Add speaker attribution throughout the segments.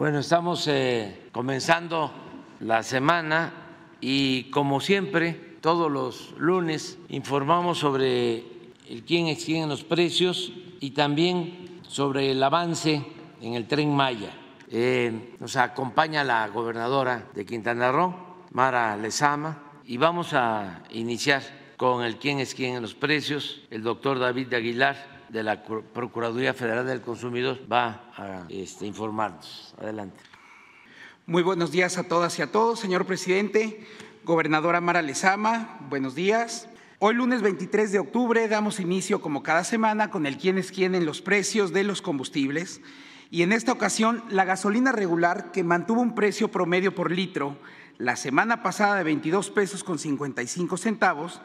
Speaker 1: Bueno, estamos eh, comenzando la semana y como siempre, todos los lunes informamos sobre el quién es quién en los precios y también sobre el avance en el tren Maya. Eh, nos acompaña la gobernadora de Quintana Roo, Mara Lezama, y vamos a iniciar con el quién es quién en los precios. El doctor David de Aguilar de la Procuraduría Federal del Consumidor va a este, informarnos. Adelante.
Speaker 2: Muy buenos días a todas y a todos, señor presidente. Gobernadora Mara Lezama, buenos días. Hoy lunes 23 de octubre damos inicio como cada semana con el quién es quién en los precios de los combustibles y en esta ocasión la gasolina regular que mantuvo un precio promedio por litro la semana pasada de 22 pesos con 55 centavos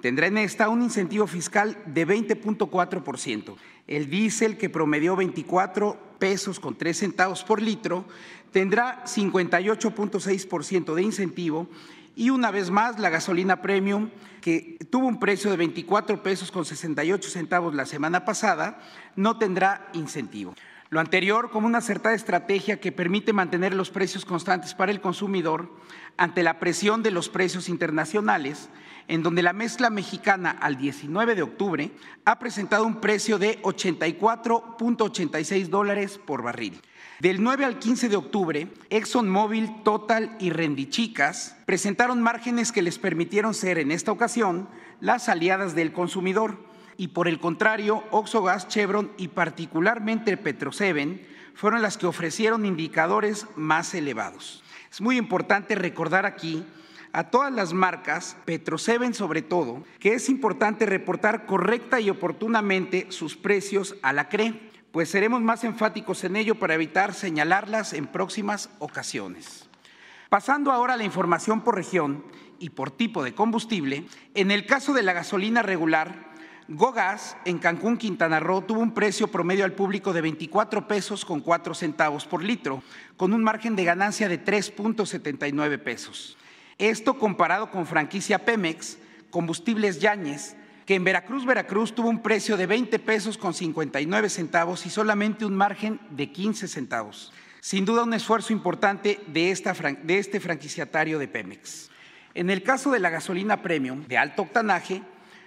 Speaker 2: tendrá en esta un incentivo fiscal de 20.4%. El diésel, que promedió 24 pesos con 3 centavos por litro, tendrá 58.6% de incentivo y una vez más la gasolina premium, que tuvo un precio de 24 pesos con 68 centavos la semana pasada, no tendrá incentivo. Lo anterior como una acertada estrategia que permite mantener los precios constantes para el consumidor ante la presión de los precios internacionales, en donde la mezcla mexicana al 19 de octubre ha presentado un precio de 84.86 dólares por barril. Del 9 al 15 de octubre, ExxonMobil, Total y Rendichicas presentaron márgenes que les permitieron ser en esta ocasión las aliadas del consumidor y por el contrario, Oxogas, Chevron y particularmente Petroseven fueron las que ofrecieron indicadores más elevados. Es muy importante recordar aquí a todas las marcas, Petroseven sobre todo, que es importante reportar correcta y oportunamente sus precios a la CRE, pues seremos más enfáticos en ello para evitar señalarlas en próximas ocasiones. Pasando ahora a la información por región y por tipo de combustible, en el caso de la gasolina regular, Gogas en Cancún, Quintana Roo, tuvo un precio promedio al público de 24 pesos con 4 centavos por litro, con un margen de ganancia de 3.79 pesos. Esto comparado con franquicia Pemex, Combustibles Yañez, que en Veracruz, Veracruz tuvo un precio de 20 pesos con 59 centavos y solamente un margen de 15 centavos. Sin duda un esfuerzo importante de, este franquiciatario de Pemex. En el caso de la gasolina premium de alto octanaje,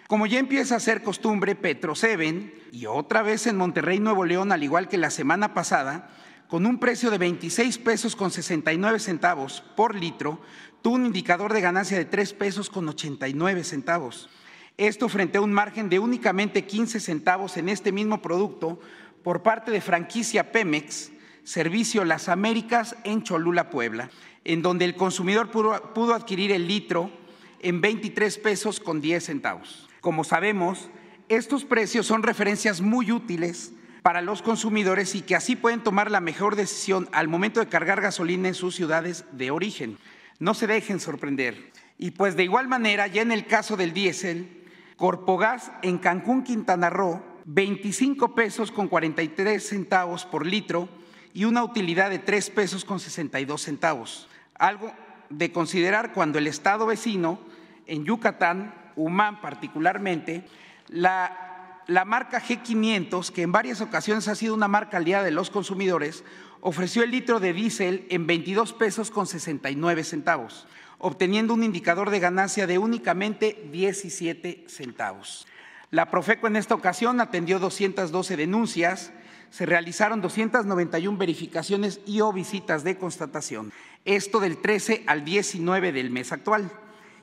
Speaker 2: como ya empieza a ser costumbre, Petro Seven y otra vez en Monterrey, Nuevo León, al igual que la semana pasada, con un precio de 26 pesos con 69 centavos por litro, tuvo un indicador de ganancia de 3 pesos con 89 centavos. Esto frente a un margen de únicamente 15 centavos en este mismo producto por parte de franquicia Pemex, Servicio Las Américas en Cholula, Puebla, en donde el consumidor pudo, adquirir el litro en 23 pesos con 10 centavos. Como sabemos, estos precios son referencias muy útiles para los consumidores y que así pueden tomar la mejor decisión al momento de cargar gasolina en sus ciudades de origen. No se dejen sorprender. Y pues de igual manera, ya en el caso del diésel, Corpogas en Cancún, Quintana Roo, 25 pesos con 43 centavos por litro y una utilidad de 3 pesos con 62 centavos. Algo de considerar cuando el estado vecino, en Yucatán, Humán particularmente, la, la marca G500, que en varias ocasiones ha sido una marca aliada de los consumidores, ofreció el litro de diésel en 22 pesos con 69 centavos, obteniendo un indicador de ganancia de únicamente 17 centavos. La Profeco en esta ocasión atendió 212 denuncias, se realizaron 291 verificaciones y o visitas de constatación, esto del 13 al 19 del mes actual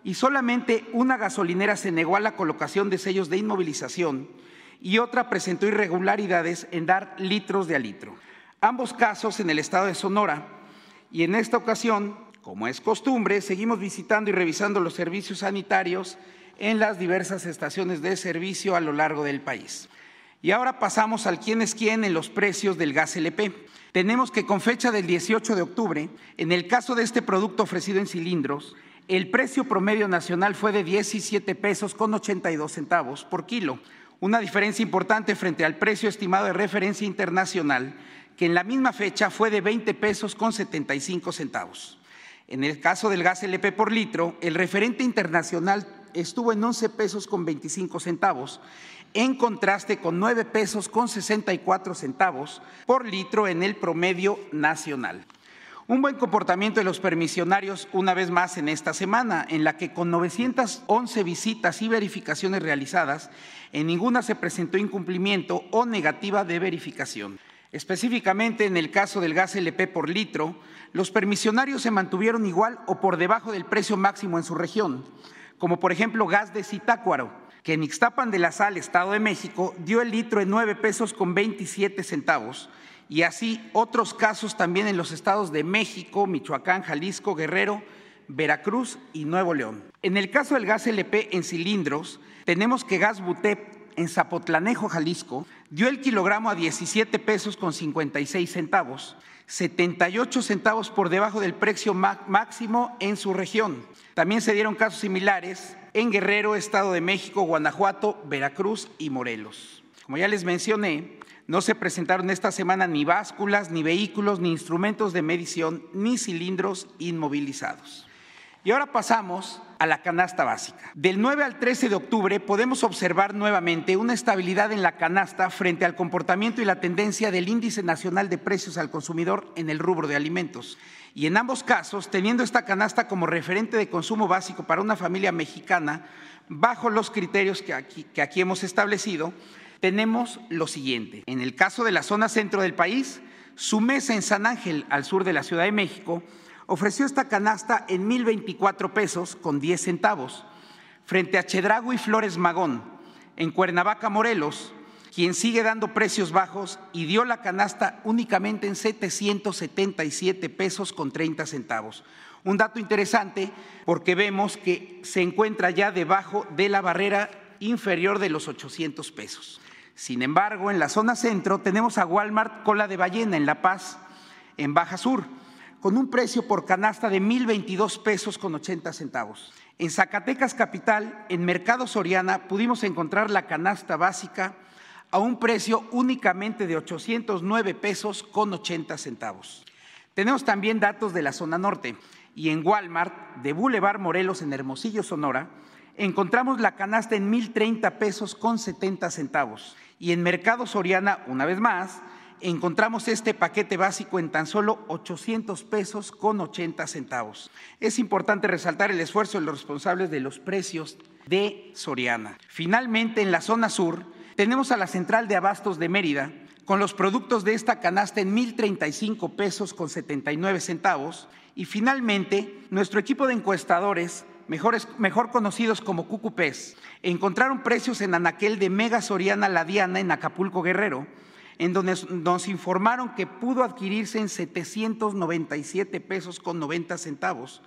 Speaker 2: y solamente una gasolinera se negó a la colocación de sellos de inmovilización y otra presentó irregularidades en dar litros de a litro. Ambos casos en el estado de Sonora y en esta ocasión, como es costumbre, seguimos visitando y revisando los servicios sanitarios en las diversas estaciones de servicio a lo largo del país. Y ahora pasamos al quién es quién en los precios del gas LP. Tenemos que con fecha del 18 de octubre, en el caso de este producto ofrecido en cilindros, el precio promedio nacional fue de 17 pesos con 82 centavos por kilo, una diferencia importante frente al precio estimado de referencia internacional, que en la misma fecha fue de 20 pesos con 75 centavos. En el caso del gas LP por litro, el referente internacional estuvo en 11 pesos con 25 centavos, en contraste con 9 pesos con 64 centavos por litro en el promedio nacional. Un buen comportamiento de los permisionarios una vez más en esta semana, en la que con 911 visitas y verificaciones realizadas, en ninguna se presentó incumplimiento o negativa de verificación. Específicamente en el caso del gas LP por litro, los permisionarios se mantuvieron igual o por debajo del precio máximo en su región, como por ejemplo gas de Zitácuaro, que en Ixtapan de la Sal, Estado de México, dio el litro en 9 pesos con 27 centavos, y así otros casos también en los estados de México, Michoacán, Jalisco, Guerrero, Veracruz y Nuevo León. En el caso del gas LP en cilindros, tenemos que Gas Butep en Zapotlanejo, Jalisco, dio el kilogramo a 17 pesos con 56 centavos, 78 centavos por debajo del precio máximo en su región. También se dieron casos similares en Guerrero, Estado de México, Guanajuato, Veracruz y Morelos. Como ya les mencioné, no se presentaron esta semana ni básculas, ni vehículos, ni instrumentos de medición, ni cilindros inmovilizados. Y ahora pasamos a la canasta básica. Del 9 al 13 de octubre podemos observar nuevamente una estabilidad en la canasta frente al comportamiento y la tendencia del índice nacional de precios al consumidor en el rubro de alimentos. Y en ambos casos, teniendo esta canasta como referente de consumo básico para una familia mexicana, bajo los criterios que aquí, que aquí hemos establecido, tenemos lo siguiente. En el caso de la zona centro del país, su mesa en San Ángel, al sur de la Ciudad de México, ofreció esta canasta en 1.024 pesos con 10 centavos, frente a Chedrago y Flores Magón, en Cuernavaca, Morelos, quien sigue dando precios bajos y dio la canasta únicamente en 777 pesos con 30 centavos. Un dato interesante porque vemos que se encuentra ya debajo de la barrera inferior de los 800 pesos. Sin embargo, en la zona centro tenemos a Walmart Cola de Ballena en La Paz, en Baja Sur, con un precio por canasta de 1.022 pesos con 80 centavos. En Zacatecas Capital, en Mercado Soriana, pudimos encontrar la canasta básica a un precio únicamente de 809 pesos con 80 centavos. Tenemos también datos de la zona norte y en Walmart de Boulevard Morelos en Hermosillo, Sonora, encontramos la canasta en 1.030 pesos con 70 centavos y en Mercado Soriana, una vez más, encontramos este paquete básico en tan solo 800 pesos con 80 centavos. Es importante resaltar el esfuerzo de los responsables de los precios de Soriana. Finalmente, en la zona sur, tenemos a la central de abastos de Mérida, con los productos de esta canasta en 1.035 pesos con 79 centavos. Y finalmente, nuestro equipo de encuestadores mejor conocidos como Cucupés, encontraron precios en Anaquel de Mega Soriana La Diana en Acapulco Guerrero, en donde nos informaron que pudo adquirirse en 797 pesos con 90 centavos,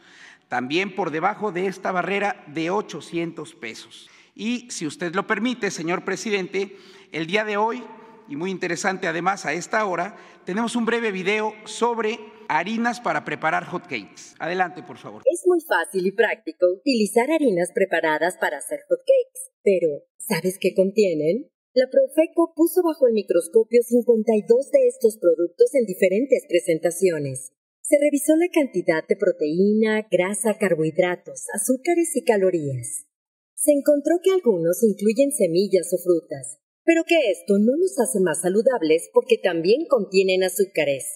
Speaker 2: también por debajo de esta barrera de 800 pesos. Y si usted lo permite, señor presidente, el día de hoy, y muy interesante además a esta hora, tenemos un breve video sobre harinas para preparar hot cakes. Adelante, por favor.
Speaker 3: Es muy fácil y práctico utilizar harinas preparadas para hacer hot cakes, pero ¿sabes qué contienen? La Profeco puso bajo el microscopio 52 de estos productos en diferentes presentaciones. Se revisó la cantidad de proteína, grasa, carbohidratos, azúcares y calorías. Se encontró que algunos incluyen semillas o frutas, pero que esto no los hace más saludables porque también contienen azúcares.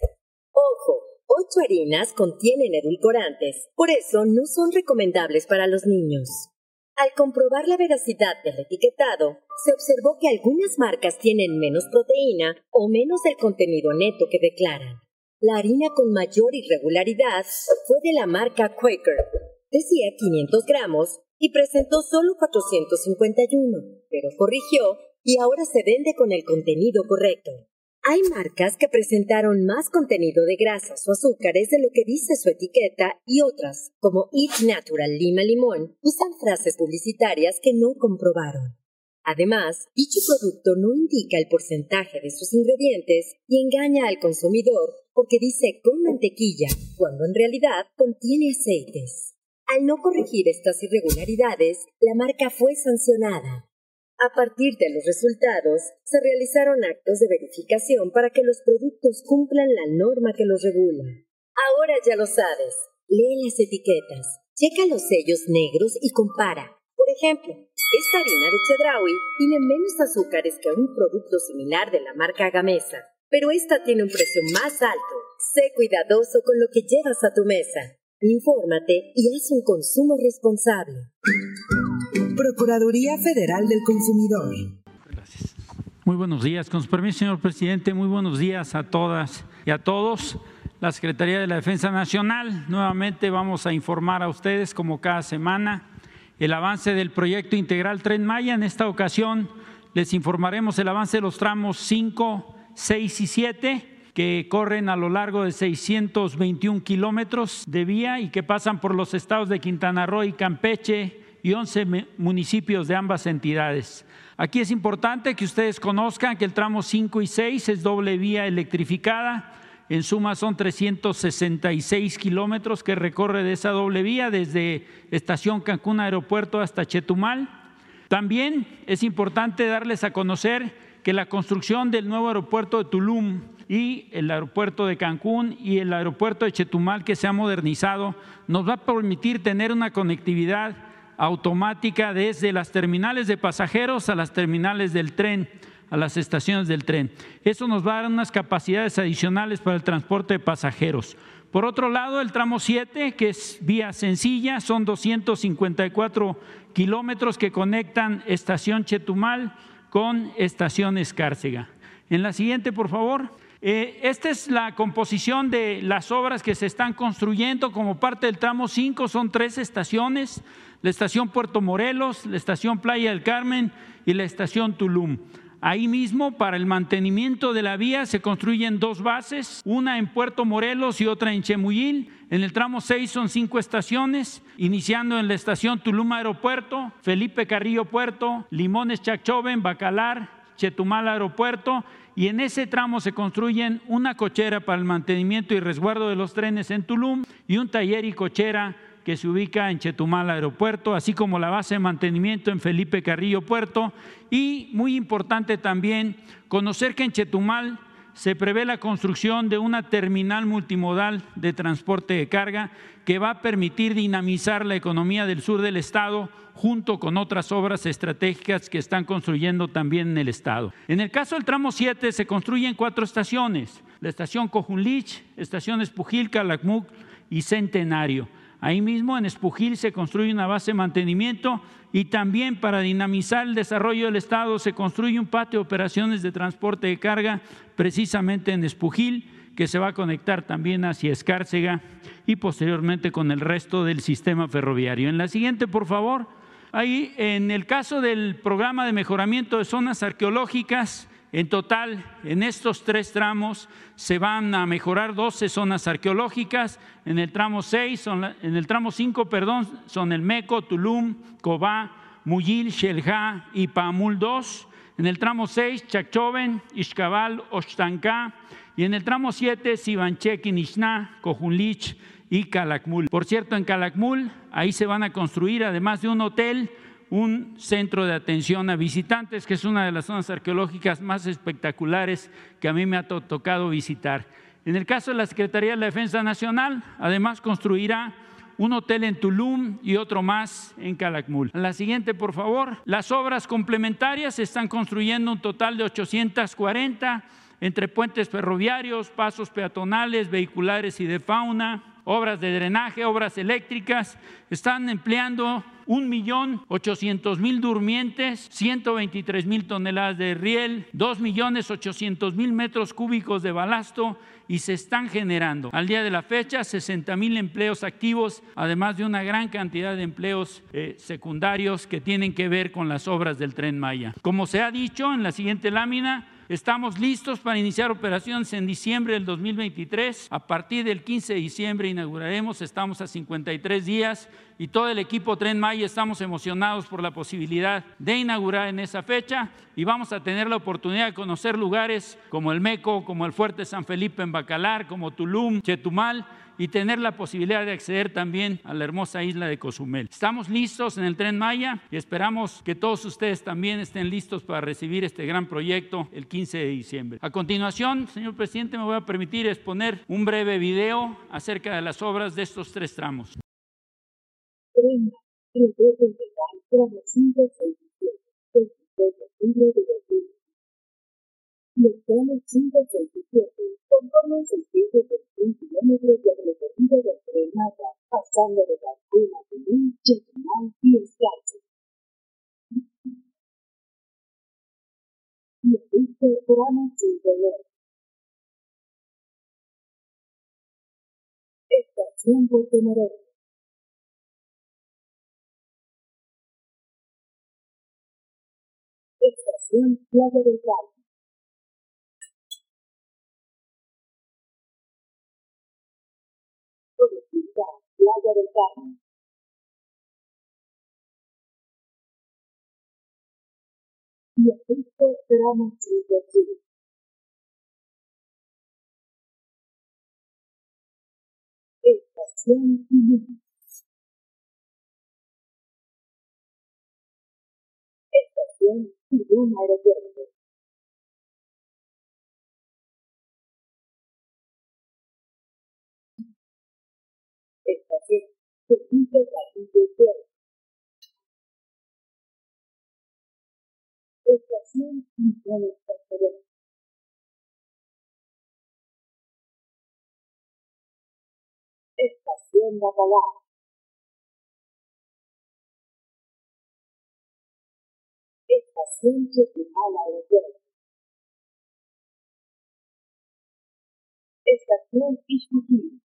Speaker 3: Ojo, ocho harinas contienen edulcorantes, por eso no son recomendables para los niños. Al comprobar la veracidad del etiquetado, se observó que algunas marcas tienen menos proteína o menos del contenido neto que declaran. La harina con mayor irregularidad fue de la marca Quaker. Decía 500 gramos y presentó solo 451, pero corrigió y ahora se vende con el contenido correcto. Hay marcas que presentaron más contenido de grasas o azúcares de lo que dice su etiqueta y otras, como Eat Natural Lima Limón, usan frases publicitarias que no comprobaron. Además, dicho producto no indica el porcentaje de sus ingredientes y engaña al consumidor porque dice con mantequilla, cuando en realidad contiene aceites. Al no corregir estas irregularidades, la marca fue sancionada. A partir de los resultados, se realizaron actos de verificación para que los productos cumplan la norma que los regula. Ahora ya lo sabes. Lee las etiquetas, checa los sellos negros y compara. Por ejemplo, Esta harina de Chedraui tiene menos azúcares que un producto similar de la marca Gamesa, pero esta tiene un precio más alto. Sé cuidadoso con lo que llevas a tu mesa. Infórmate y haz un consumo responsable.
Speaker 4: Procuraduría Federal del Consumidor.
Speaker 5: Gracias. Muy buenos días. Con su permiso, señor presidente, muy buenos días a todas y a todos. La Secretaría de la Defensa Nacional, nuevamente vamos a informar a ustedes, como cada semana, el avance del proyecto integral Tren Maya. En esta ocasión les informaremos el avance de los tramos 5, 6 y 7 que corren a lo largo de 621 kilómetros de vía y que pasan por los estados de Quintana Roo y Campeche y 11 municipios de ambas entidades. Aquí es importante que ustedes conozcan que el tramo 5 y 6 es doble vía electrificada. En suma son 366 kilómetros que recorre de esa doble vía desde Estación Cancún Aeropuerto hasta Chetumal. También es importante darles a conocer que la construcción del nuevo aeropuerto de Tulum y el aeropuerto de Cancún y el aeropuerto de Chetumal que se ha modernizado nos va a permitir tener una conectividad automática desde las terminales de pasajeros a las terminales del tren, a las estaciones del tren. Eso nos va a dar unas capacidades adicionales para el transporte de pasajeros. Por otro lado, el tramo 7, que es vía sencilla, son 254 kilómetros que conectan estación Chetumal con estación Escárcega. En la siguiente, por favor. Eh, esta es la composición de las obras que se están construyendo como parte del tramo 5. Son tres estaciones, la estación Puerto Morelos, la estación Playa del Carmen y la estación Tulum. Ahí mismo, para el mantenimiento de la vía, se construyen dos bases, una en Puerto Morelos y otra en Chemuyil. En el tramo 6 son cinco estaciones, iniciando en la estación Tulum Aeropuerto, Felipe Carrillo Puerto, Limones Chachoven, Bacalar, Chetumal Aeropuerto y en ese tramo se construyen una cochera para el mantenimiento y resguardo de los trenes en Tulum y un taller y cochera que se ubica en Chetumal Aeropuerto, así como la base de mantenimiento en Felipe Carrillo Puerto. Y muy importante también conocer que en Chetumal se prevé la construcción de una terminal multimodal de transporte de carga que va a permitir dinamizar la economía del sur del estado junto con otras obras estratégicas que están construyendo también en el estado. En el caso del tramo 7 se construyen cuatro estaciones, la estación Cojunlich, estación Espujil, Calakmuk y Centenario. Ahí mismo en Espujil se construye una base de mantenimiento y también para dinamizar el desarrollo del Estado se construye un patio de operaciones de transporte de carga precisamente en Espujil que se va a conectar también hacia Escárcega y posteriormente con el resto del sistema ferroviario. En la siguiente, por favor. Ahí, en el caso del programa de mejoramiento de zonas arqueológicas, en total, en estos tres tramos se van a mejorar 12 zonas arqueológicas. En el tramo 6, en el tramo 5, perdón, son el Meco, Tulum, Cobá, Muyil, Shelja y Pamul 2. En el tramo 6, Chachoven, Ixcabal, Oshtanká. Y en el tramo 7, Sibanchek, Nishna, Cojunlich y Calakmul. Por cierto, en Calakmul, ahí se van a construir, además de un hotel, un centro de atención a visitantes, que es una de las zonas arqueológicas más espectaculares que a mí me ha tocado visitar. En el caso de la Secretaría de la Defensa Nacional, además construirá un hotel en Tulum y otro más en Calakmul. La siguiente, por favor. Las obras complementarias se están construyendo un total de 840 entre puentes ferroviarios, pasos peatonales, vehiculares y de fauna, obras de drenaje, obras eléctricas, están empleando un millón ochocientos mil durmientes, 123 mil toneladas de riel, dos millones ochocientos mil metros cúbicos de balasto y se están generando al día de la fecha 60 mil empleos activos, además de una gran cantidad de empleos eh, secundarios que tienen que ver con las obras del tren Maya. Como se ha dicho en la siguiente lámina, Estamos listos para iniciar operaciones en diciembre del 2023. A partir del 15 de diciembre inauguraremos, estamos a 53 días y todo el equipo Tren Maya estamos emocionados por la posibilidad de inaugurar en esa fecha y vamos a tener la oportunidad de conocer lugares como el Meco, como el Fuerte San Felipe en Bacalar, como Tulum, Chetumal y tener la posibilidad de acceder también a la hermosa isla de Cozumel. Estamos listos en el tren Maya y esperamos que todos ustedes también estén listos para recibir este gran proyecto el 15 de diciembre. A continuación, señor presidente, me voy a permitir exponer un breve video acerca de las obras de estos tres tramos.
Speaker 6: 23 de octubre de 2000. Los tramos 5 6 y 7 conforman 621 kilómetros de recorrido del tren Maya, pasando de Cancún a Tulum, Chetumal y Escalce. Viaducto tramo 5 Norte. Estación Puerto Moreno. Estación Playa del Carmen. Playa del Carmen. Viaducto tramo 5 Sur. Estación Tulum. Estación Tulum Aeropuerto. Estación Felipe Carrillo Puerto. Estación Misiones Posteriores. Estación. Estación Chetumal Aeropuerto. Estación Ixcuquí.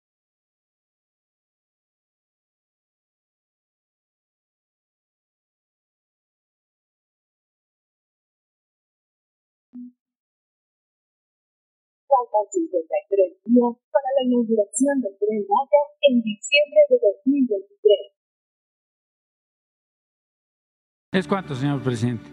Speaker 6: Faltan 53 días para la inauguración del Tren Maya en diciembre de 2023.
Speaker 5: ¿Es cuánto, señor presidente?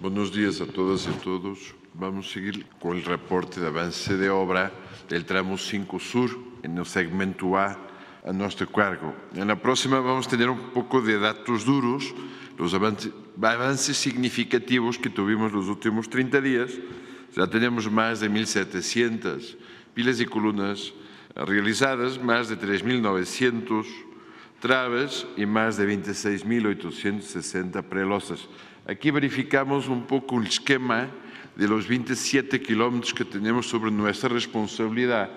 Speaker 4: Buenos días a todas y a todos. Vamos a seguir con el reporte de avance de obra del tramo 5 Sur en el segmento A a nuestro cargo. En la próxima vamos a tener un poco de datos duros, los avances, avances significativos que tuvimos los últimos 30 días. Ya tenemos más de 1.700 pilas y columnas realizadas, más de 3.900 traves y más de 26.860 prelosas. Aquí verificamos un poco el esquema de los 27 kilómetros que tenemos sobre nuestra responsabilidad,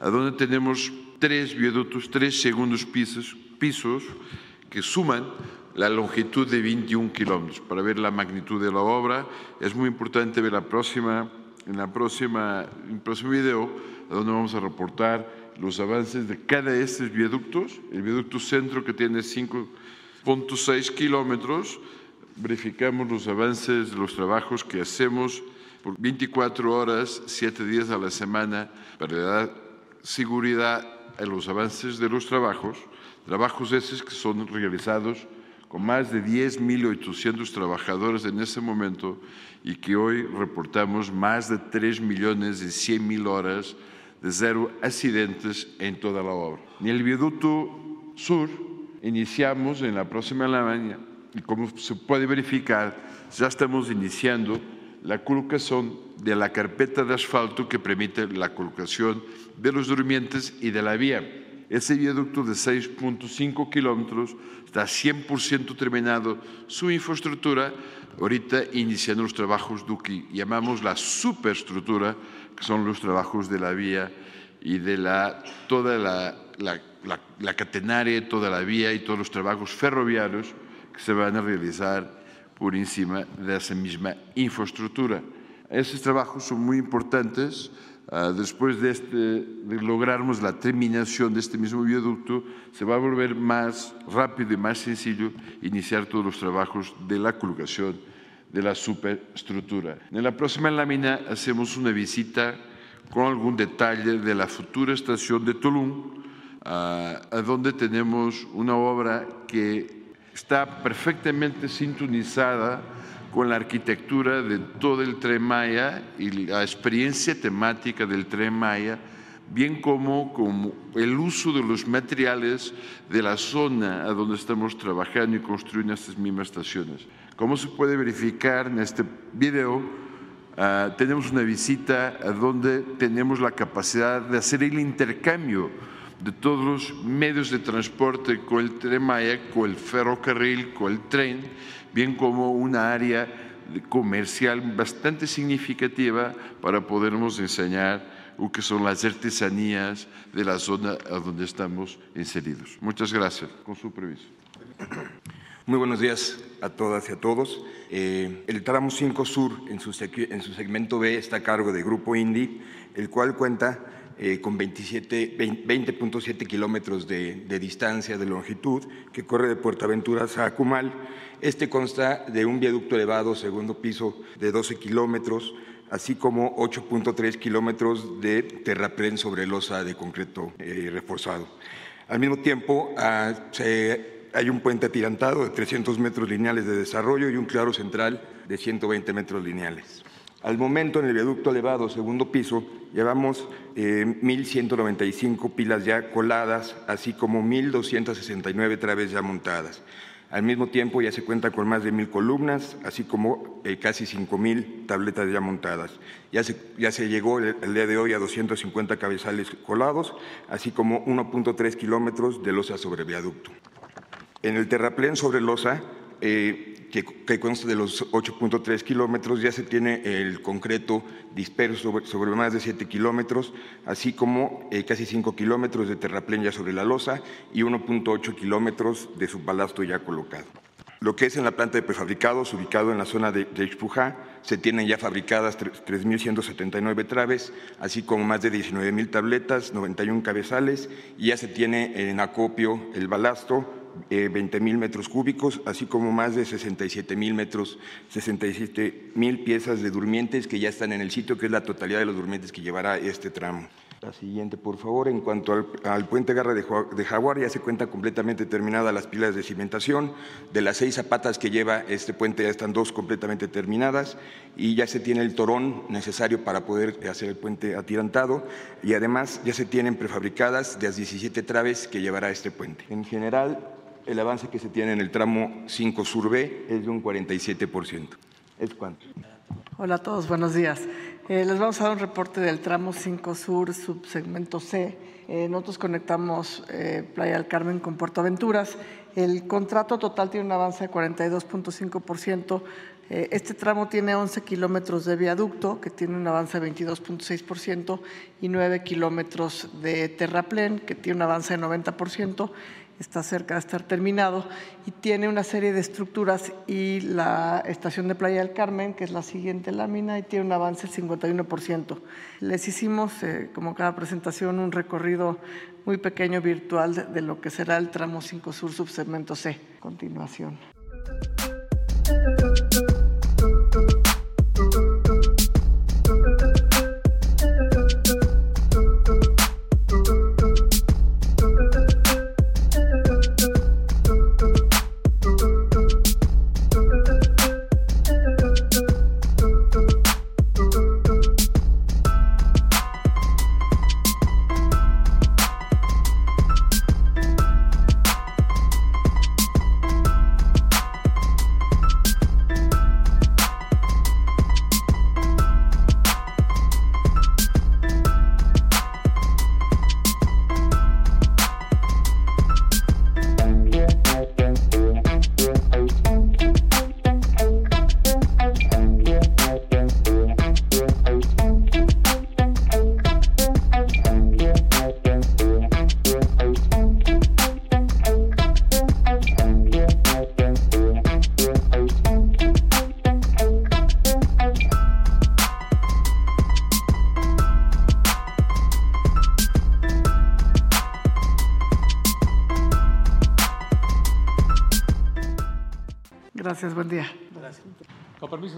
Speaker 4: a donde tenemos tres viaductos, tres segundos pisos, pisos que suman la longitud de 21 kilómetros. Para ver la magnitud de la obra es muy importante ver la próxima, en la próxima, el próximo video, donde vamos a reportar los avances de cada de estos viaductos. El viaducto centro que tiene 5.6 kilómetros, verificamos los avances los trabajos que hacemos por 24 horas, 7 días a la semana, para dar seguridad a los avances de los trabajos, trabajos esos que son realizados con más de 10.800 trabajadores en ese momento y que hoy reportamos más de 3 millones y 100 mil horas de cero accidentes en toda la obra. En el viaducto sur iniciamos en la próxima mañana y como se puede verificar, ya estamos iniciando la colocación de la carpeta de asfalto que permite la colocación de los durmientes y de la vía. Ese viaducto de 6.5 kilómetros está 100% terminado su infraestructura, ahorita iniciando los trabajos do que llamamos la superestructura, que son los trabajos de la vía y de la, toda la, la, la, la catenaria, toda la vía y todos los trabajos ferroviarios que se van a realizar por encima de esa misma infraestructura. Esos trabajos son muy importantes. Uh, después de, este, de lograrmos la terminación de este mismo viaducto, se va a volver más rápido y más sencillo iniciar todos los trabajos de la colocación de la superestructura. En la próxima lámina hacemos una visita con algún detalle de la futura estación de Tulum, uh, a donde tenemos una obra que está perfectamente sintonizada con la arquitectura de todo el Tren Maya y la experiencia temática del Tren Maya, bien como, como el uso de los materiales de la zona a donde estamos trabajando y construyendo estas mismas estaciones. Como se puede verificar en este video, uh, tenemos una visita a donde tenemos la capacidad de hacer el intercambio de todos los medios de transporte con el tren Maya, con el ferrocarril, con el tren, bien como una área comercial bastante significativa para podernos enseñar lo que son las artesanías de la zona a donde estamos inseridos. Muchas gracias. Con su permiso.
Speaker 7: Muy buenos días a todas y a todos. Eh, el tramo 5 Sur, en su, en su, segmento B, está a cargo del Grupo Indy, el cual cuenta eh, con 20.7 kilómetros de, de, distancia de longitud, que corre de Puerto Aventuras a Acumal. Este consta de un viaducto elevado, segundo piso, de 12 kilómetros, así como 8.3 kilómetros de terraplén sobre losa de concreto eh, reforzado. Al mismo tiempo, ah, hay un puente atirantado de 300 metros lineales de desarrollo y un claro central de 120 metros lineales. Al momento, en el viaducto elevado, segundo piso, llevamos 1.195 eh, pilas ya coladas, así como 1.269 traves ya montadas. Al mismo tiempo, ya se cuenta con más de 1.000 columnas, así como eh, casi 5.000 tabletas ya montadas. Ya se, ya se llegó el, el, día de hoy a 250 cabezales colados, así como 1.3 kilómetros de losa sobre viaducto. En el terraplén sobre losa, eh, que, consta de los 8.3 kilómetros, ya se tiene el concreto disperso sobre, más de 7 kilómetros, así como eh, casi 5 kilómetros de terraplén ya sobre la losa y 1.8 kilómetros de subbalasto ya colocado. Lo que es en la planta de prefabricados, ubicado en la zona de, de se tienen ya fabricadas 3.179 traves, así como más de 19.000 tabletas, 91 cabezales, y ya se tiene en acopio el balasto, 20 eh, mil metros cúbicos, así como más de 67 mil metros, 67 mil piezas de durmientes que ya están en el sitio, que es la totalidad de los durmientes que llevará este tramo. La siguiente, por favor. En cuanto al, puente Garra de, Jaguar, ya se cuenta completamente terminada las pilas de cimentación. De las seis zapatas que lleva este puente, ya están dos completamente terminadas y ya se tiene el torón necesario para poder hacer el puente atirantado. Y además ya se tienen prefabricadas de las 17 traves que llevará este puente. En general, el avance que se tiene en el tramo 5 Sur B es de un 47%. ¿Es cuánto?
Speaker 8: Hola a todos, buenos días. Eh, les vamos a dar un reporte del tramo 5 Sur, subsegmento C. Eh, nosotros conectamos eh, Playa del Carmen con Puerto Aventuras. El contrato total tiene un avance de 42.5%. Este tramo tiene 11 kilómetros de viaducto, que tiene un avance de 22.6%, y 9 kilómetros de terraplén, que tiene un avance de 90% está cerca de estar terminado y tiene una serie de estructuras y la estación de Playa del Carmen, que es la siguiente lámina, y tiene un avance del 51%. Les hicimos, eh, como cada presentación, un recorrido muy pequeño virtual de, lo que será el tramo 5 Sur subsegmento C. Continuación.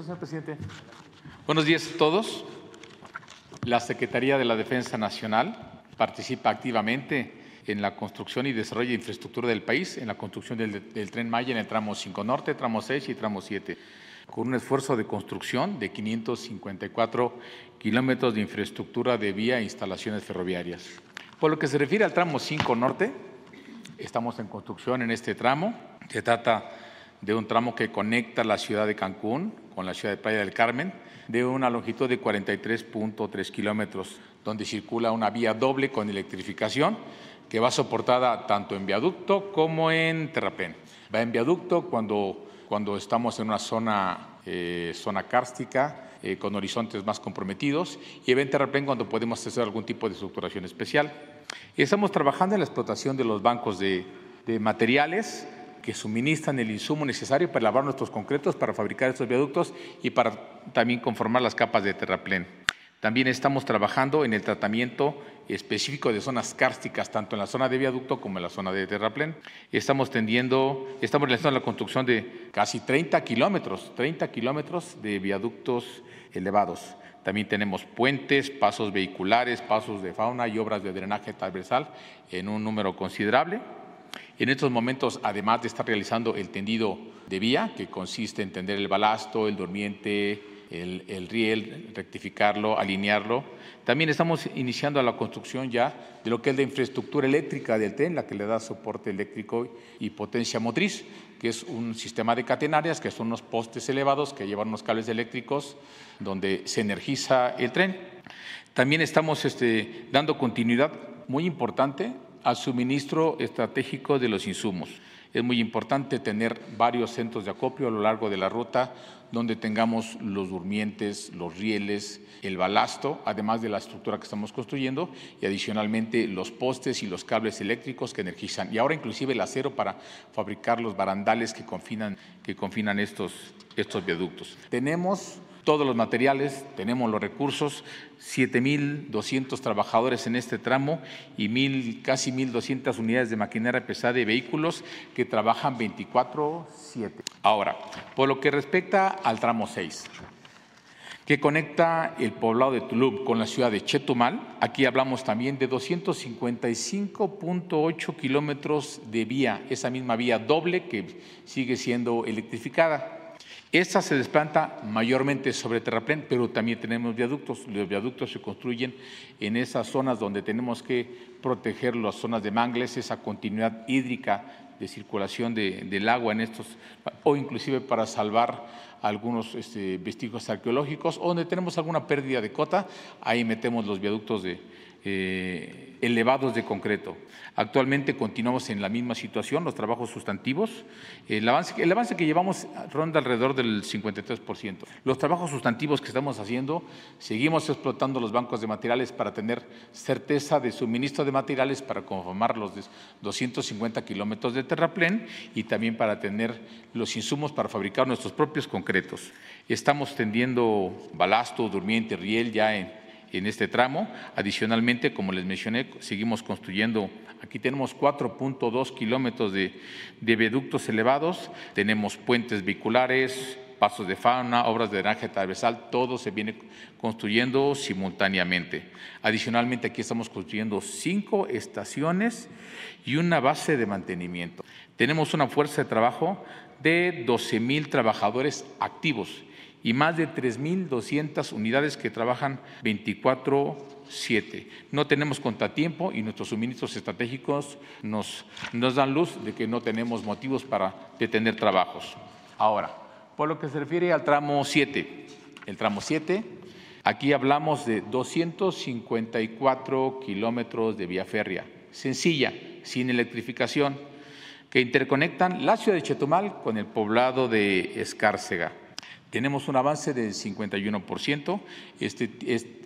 Speaker 9: Señor presidente. Buenos días a todos. La Secretaría de la Defensa Nacional participa activamente en la construcción y desarrollo de infraestructura del país, en la construcción del, tren Maya en el tramo 5 Norte, tramo 6 y tramo 7, con un esfuerzo de construcción de 554 kilómetros de infraestructura de vía e instalaciones ferroviarias. Por lo que se refiere al tramo 5 Norte, estamos en construcción en este tramo. Se trata de un tramo que conecta la ciudad de Cancún con la ciudad de Playa del Carmen, de una longitud de 43.3 kilómetros, donde circula una vía doble con electrificación que va soportada tanto en viaducto como en terraplén. Va en viaducto cuando, cuando estamos en una zona, eh, zona cárstica, eh, con horizontes más comprometidos, y en terraplén cuando podemos hacer algún tipo de estructuración especial. Estamos trabajando en la explotación de los bancos de materiales que suministran el insumo necesario para elaborar nuestros concretos, para fabricar estos viaductos y para también conformar las capas de terraplén. También estamos trabajando en el tratamiento específico de zonas cársticas, tanto en la zona de viaducto como en la zona de terraplén. Estamos tendiendo, estamos realizando la construcción de casi 30 kilómetros, 30 kilómetros de viaductos elevados. También tenemos puentes, pasos vehiculares, pasos de fauna y obras de drenaje transversal en un número considerable. En estos momentos, además de estar realizando el tendido de vía, que consiste en tender el balasto, el durmiente, el, riel, rectificarlo, alinearlo. También estamos iniciando la construcción ya de lo que es la infraestructura eléctrica del tren, la que le da soporte eléctrico y potencia motriz, que es un sistema de catenarias, que son unos postes elevados que llevan unos cables eléctricos donde se energiza el tren. También estamos este, dando continuidad muy importante al suministro estratégico de los insumos. Es muy importante tener varios centros de acopio a lo largo de la ruta donde tengamos los durmientes, los rieles, el balasto, además de la estructura que estamos construyendo, y adicionalmente los postes y los cables eléctricos que energizan, y ahora inclusive el acero para fabricar los barandales que confinan, que confinan estos, estos viaductos. Tenemos todos los materiales, tenemos los recursos, 7.200 trabajadores en este tramo y mil, casi 1.200 unidades de maquinaria pesada y vehículos que trabajan 24-7. Ahora, por lo que respecta al tramo 6, que conecta el poblado de Tulum con la ciudad de Chetumal, aquí hablamos también de 255.8 kilómetros de vía, esa misma vía doble que sigue siendo electrificada. Esta se desplanta mayormente sobre terraplén, pero también tenemos viaductos. Los viaductos se construyen en esas zonas donde tenemos que proteger las zonas de mangles, esa continuidad hídrica de circulación del agua en estos, o inclusive para salvar algunos este, vestigios arqueológicos, o donde tenemos alguna pérdida de cota, ahí metemos los viaductos de, eh, elevados de concreto. Actualmente continuamos en la misma situación, los trabajos sustantivos. El avance, el avance que llevamos ronda alrededor del 53%. Los trabajos sustantivos que estamos haciendo, seguimos explotando los bancos de materiales para tener certeza de suministro de materiales para conformar los 250 kilómetros de terraplén y también para tener los insumos para fabricar nuestros propios concretos. Estamos tendiendo balasto, durmiente, riel ya en en este tramo. Adicionalmente, como les mencioné, seguimos construyendo, aquí tenemos 4.2 kilómetros de, de viaductos elevados, tenemos puentes vehiculares, pasos de fauna, obras de drenaje transversal, todo se viene construyendo simultáneamente. Adicionalmente, aquí estamos construyendo cinco estaciones y una base de mantenimiento. Tenemos una fuerza de trabajo de 12 mil trabajadores activos y más de 3.200 unidades que trabajan 24/7. No tenemos contratiempo y nuestros suministros estratégicos nos, dan luz de que no tenemos motivos para detener trabajos. Ahora, por lo que se refiere al tramo 7, el tramo 7, aquí hablamos de 254 kilómetros de vía férrea, sencilla, sin electrificación, que interconectan la ciudad de Chetumal con el poblado de Escárcega. Tenemos un avance del 51%. Este, este,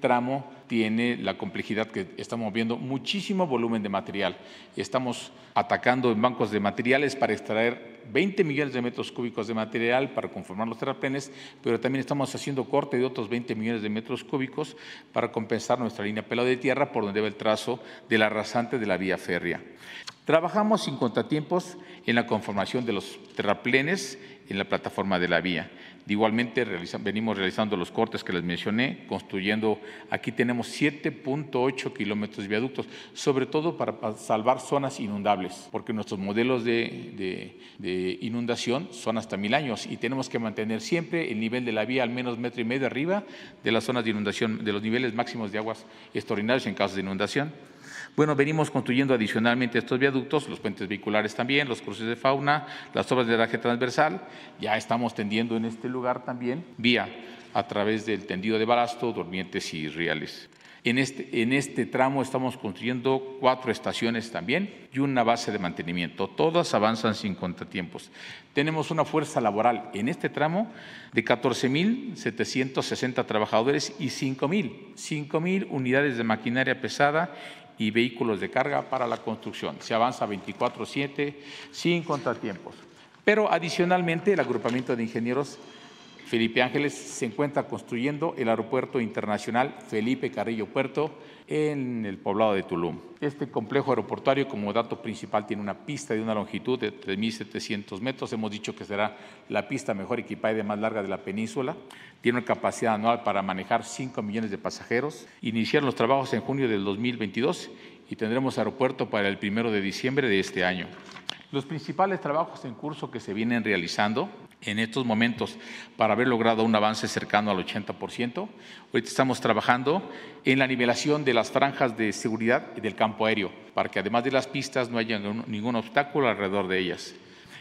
Speaker 9: tramo tiene la complejidad que estamos viendo muchísimo volumen de material. Estamos atacando en bancos de materiales para extraer 20 millones de metros cúbicos de material para conformar los terraplenes, pero también estamos haciendo corte de otros 20 millones de metros cúbicos para compensar nuestra línea pelada de tierra por donde va el trazo de la rasante de la vía férrea. Trabajamos sin contratiempos en la conformación de los terraplenes en la plataforma de la vía. Igualmente venimos realizando los cortes que les mencioné, construyendo, aquí tenemos 7.8 kilómetros de viaductos, sobre todo para, salvar zonas inundables, porque nuestros modelos de, de, inundación son hasta mil años y tenemos que mantener siempre el nivel de la vía al menos metro y medio arriba de las zonas de inundación, de los niveles máximos de aguas extraordinarios en casos de inundación. Bueno, venimos construyendo adicionalmente estos viaductos, los puentes vehiculares también, los cruces de fauna, las obras de drenaje transversal. Ya estamos tendiendo en este lugar también vía a través del tendido de balasto, durmientes y riales. En este, en este tramo estamos construyendo cuatro estaciones también y una base de mantenimiento. Todas avanzan sin contratiempos. Tenemos una fuerza laboral en este tramo de 14.760 trabajadores y 5.000, 5.000 unidades de maquinaria pesada y vehículos de carga para la construcción. Se avanza 24/7 sin contratiempos. Pero adicionalmente el agrupamiento de ingenieros Felipe Ángeles se encuentra construyendo el aeropuerto internacional Felipe Carrillo Puerto en el poblado de Tulum. Este complejo aeroportuario, como dato principal, tiene una pista de una longitud de 3.700 metros. Hemos dicho que será la pista mejor equipada y de más larga de la península. Tiene una capacidad anual para manejar 5 millones de pasajeros. Iniciaron los trabajos en junio del 2022 y tendremos aeropuerto para el primero de diciembre de este año. Los principales trabajos en curso que se vienen realizando en estos momentos para haber logrado un avance cercano al 80%. Ahorita estamos trabajando en la nivelación de las franjas de seguridad del campo aéreo, para que además de las pistas no haya ningún obstáculo alrededor de ellas.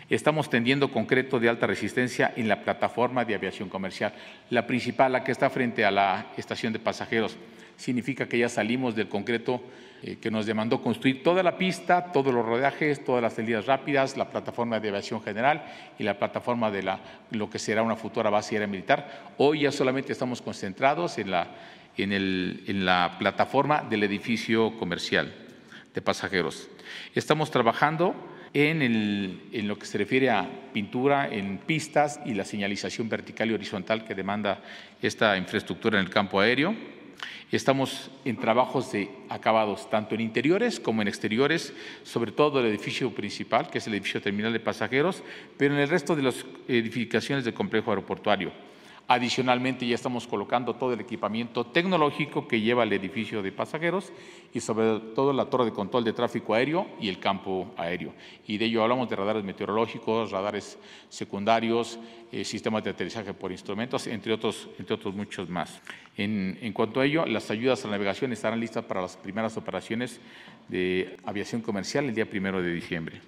Speaker 9: Estamos tendiendo concreto de alta resistencia en la plataforma de aviación comercial, la principal, la que está frente a la estación de pasajeros. Significa que ya salimos del concreto eh, que nos demandó construir toda la pista, todos los rodajes, todas las salidas rápidas, la plataforma de aviación general y la plataforma de la, lo que será una futura base aérea militar. Hoy ya solamente estamos concentrados en la, plataforma del edificio comercial de pasajeros. Estamos trabajando en, lo que se refiere a pintura en pistas y la señalización vertical y horizontal que demanda esta infraestructura en el campo aéreo. Estamos en trabajos de acabados tanto en interiores como en exteriores, sobre todo el edificio principal, que es el edificio terminal de pasajeros, pero en el resto de las edificaciones del complejo aeroportuario. Adicionalmente, ya estamos colocando todo el equipamiento tecnológico que lleva el edificio de pasajeros y sobre todo la torre de control de tráfico aéreo y el campo aéreo. Y de ello hablamos de radares meteorológicos, radares secundarios, eh, sistemas de aterrizaje por instrumentos, entre otros, entre otros muchos más. En, en cuanto a ello, las ayudas a la navegación estarán listas para las primeras operaciones de aviación comercial el día primero de diciembre.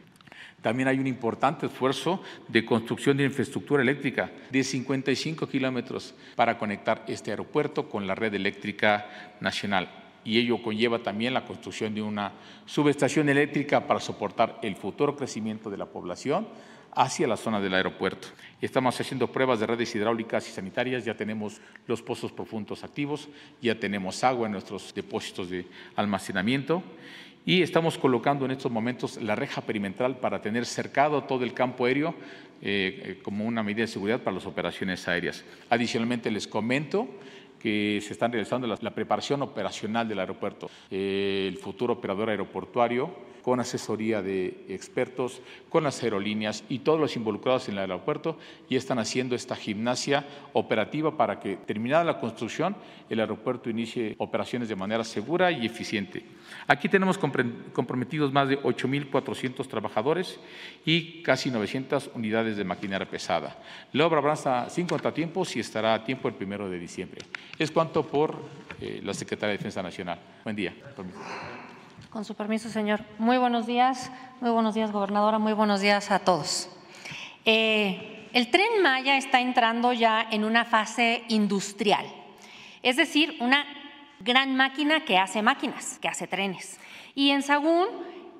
Speaker 9: También hay un importante esfuerzo de construcción de infraestructura eléctrica de 55 kilómetros para conectar este aeropuerto con la red eléctrica nacional. Y ello conlleva también la construcción de una subestación eléctrica para soportar el futuro crecimiento de la población hacia la zona del aeropuerto. Estamos haciendo pruebas de redes hidráulicas y sanitarias, ya tenemos los pozos profundos activos, ya tenemos agua en nuestros depósitos de almacenamiento y estamos colocando en estos momentos la reja perimetral para tener cercado todo el campo aéreo eh, eh, como una medida de seguridad para las operaciones aéreas. Adicionalmente les comento que se están realizando la, preparación operacional del aeropuerto. Eh, el futuro operador aeroportuario con asesoría de expertos, con las aerolíneas y todos los involucrados en el aeropuerto y están haciendo esta gimnasia operativa para que, terminada la construcción, el aeropuerto inicie operaciones de manera segura y eficiente. Aquí tenemos comprometidos más de 8.400 trabajadores y casi 900 unidades de maquinaria pesada. La obra avanza sin contratiempos y estará a tiempo el primero de diciembre. Es cuanto por eh, la Secretaría de Defensa Nacional. Buen día.
Speaker 10: Con su permiso, señor. Muy buenos días, muy buenos días, gobernadora, muy buenos días a todos. Eh, el tren Maya está entrando ya en una fase industrial, es decir, una gran máquina que hace máquinas, que hace trenes. Y en Sagún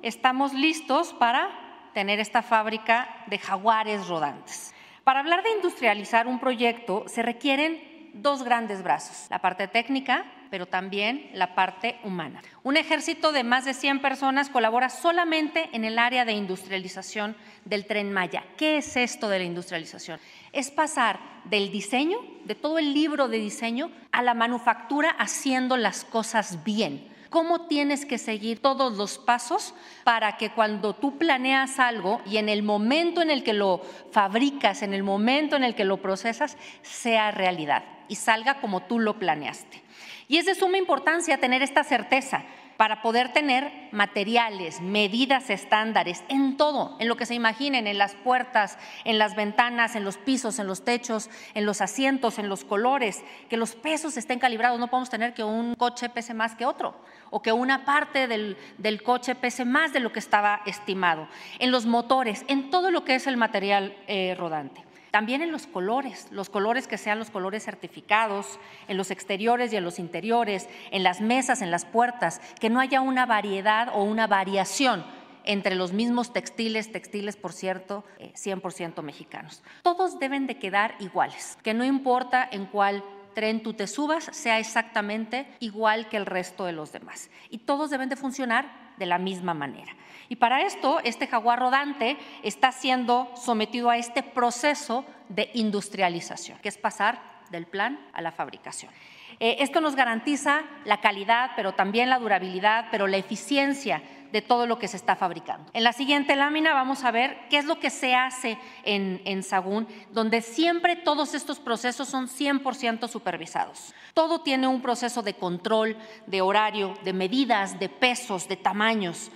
Speaker 10: estamos listos para tener esta fábrica de jaguares rodantes. Para hablar de industrializar un proyecto se requieren dos grandes brazos, la parte técnica pero también la parte humana. Un ejército de más de 100 personas colabora solamente en el área de industrialización del tren Maya. ¿Qué es esto de la industrialización? Es pasar del diseño, de todo el libro de diseño, a la manufactura haciendo las cosas bien cómo tienes que seguir todos los pasos para que cuando tú planeas algo y en el momento en el que lo fabricas, en el momento en el que lo procesas, sea realidad y salga como tú lo planeaste. Y es de suma importancia tener esta certeza para poder tener materiales, medidas estándares en todo, en lo que se imaginen, en las puertas, en las ventanas, en los pisos, en los techos, en los asientos, en los colores, que los pesos estén calibrados. No podemos tener que un coche pese más que otro o que una parte del, coche pese más de lo que estaba estimado. En los motores, en todo lo que es el material eh, rodante. También en los colores, los colores que sean los colores certificados, en los exteriores y en los interiores, en las mesas, en las puertas, que no haya una variedad o una variación entre los mismos textiles, textiles por cierto, 100% eh, mexicanos. Todos deben de quedar iguales, que no importa en cuál tren tú te subas sea exactamente igual que el resto de los demás. Y todos deben de funcionar de la misma manera. Y para esto, este jaguar rodante está siendo sometido a este proceso de industrialización, que es pasar del plan a la fabricación. Eh, esto nos garantiza la calidad, pero también la durabilidad, pero la eficiencia de todo lo que se está fabricando. En la siguiente lámina vamos a ver qué es lo que se hace en, en Sagún, donde siempre todos estos procesos son 100% supervisados. Todo tiene un proceso de control, de horario, de medidas, de pesos, de tamaños.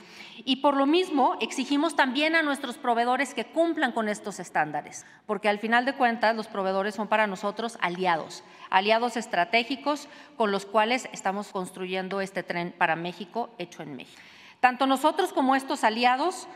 Speaker 10: Y por lo mismo exigimos también a nuestros proveedores que cumplan con estos estándares, porque al final de cuentas los proveedores son para nosotros aliados, aliados estratégicos con los cuales estamos construyendo este tren para México hecho en México. Tanto nosotros como estos aliados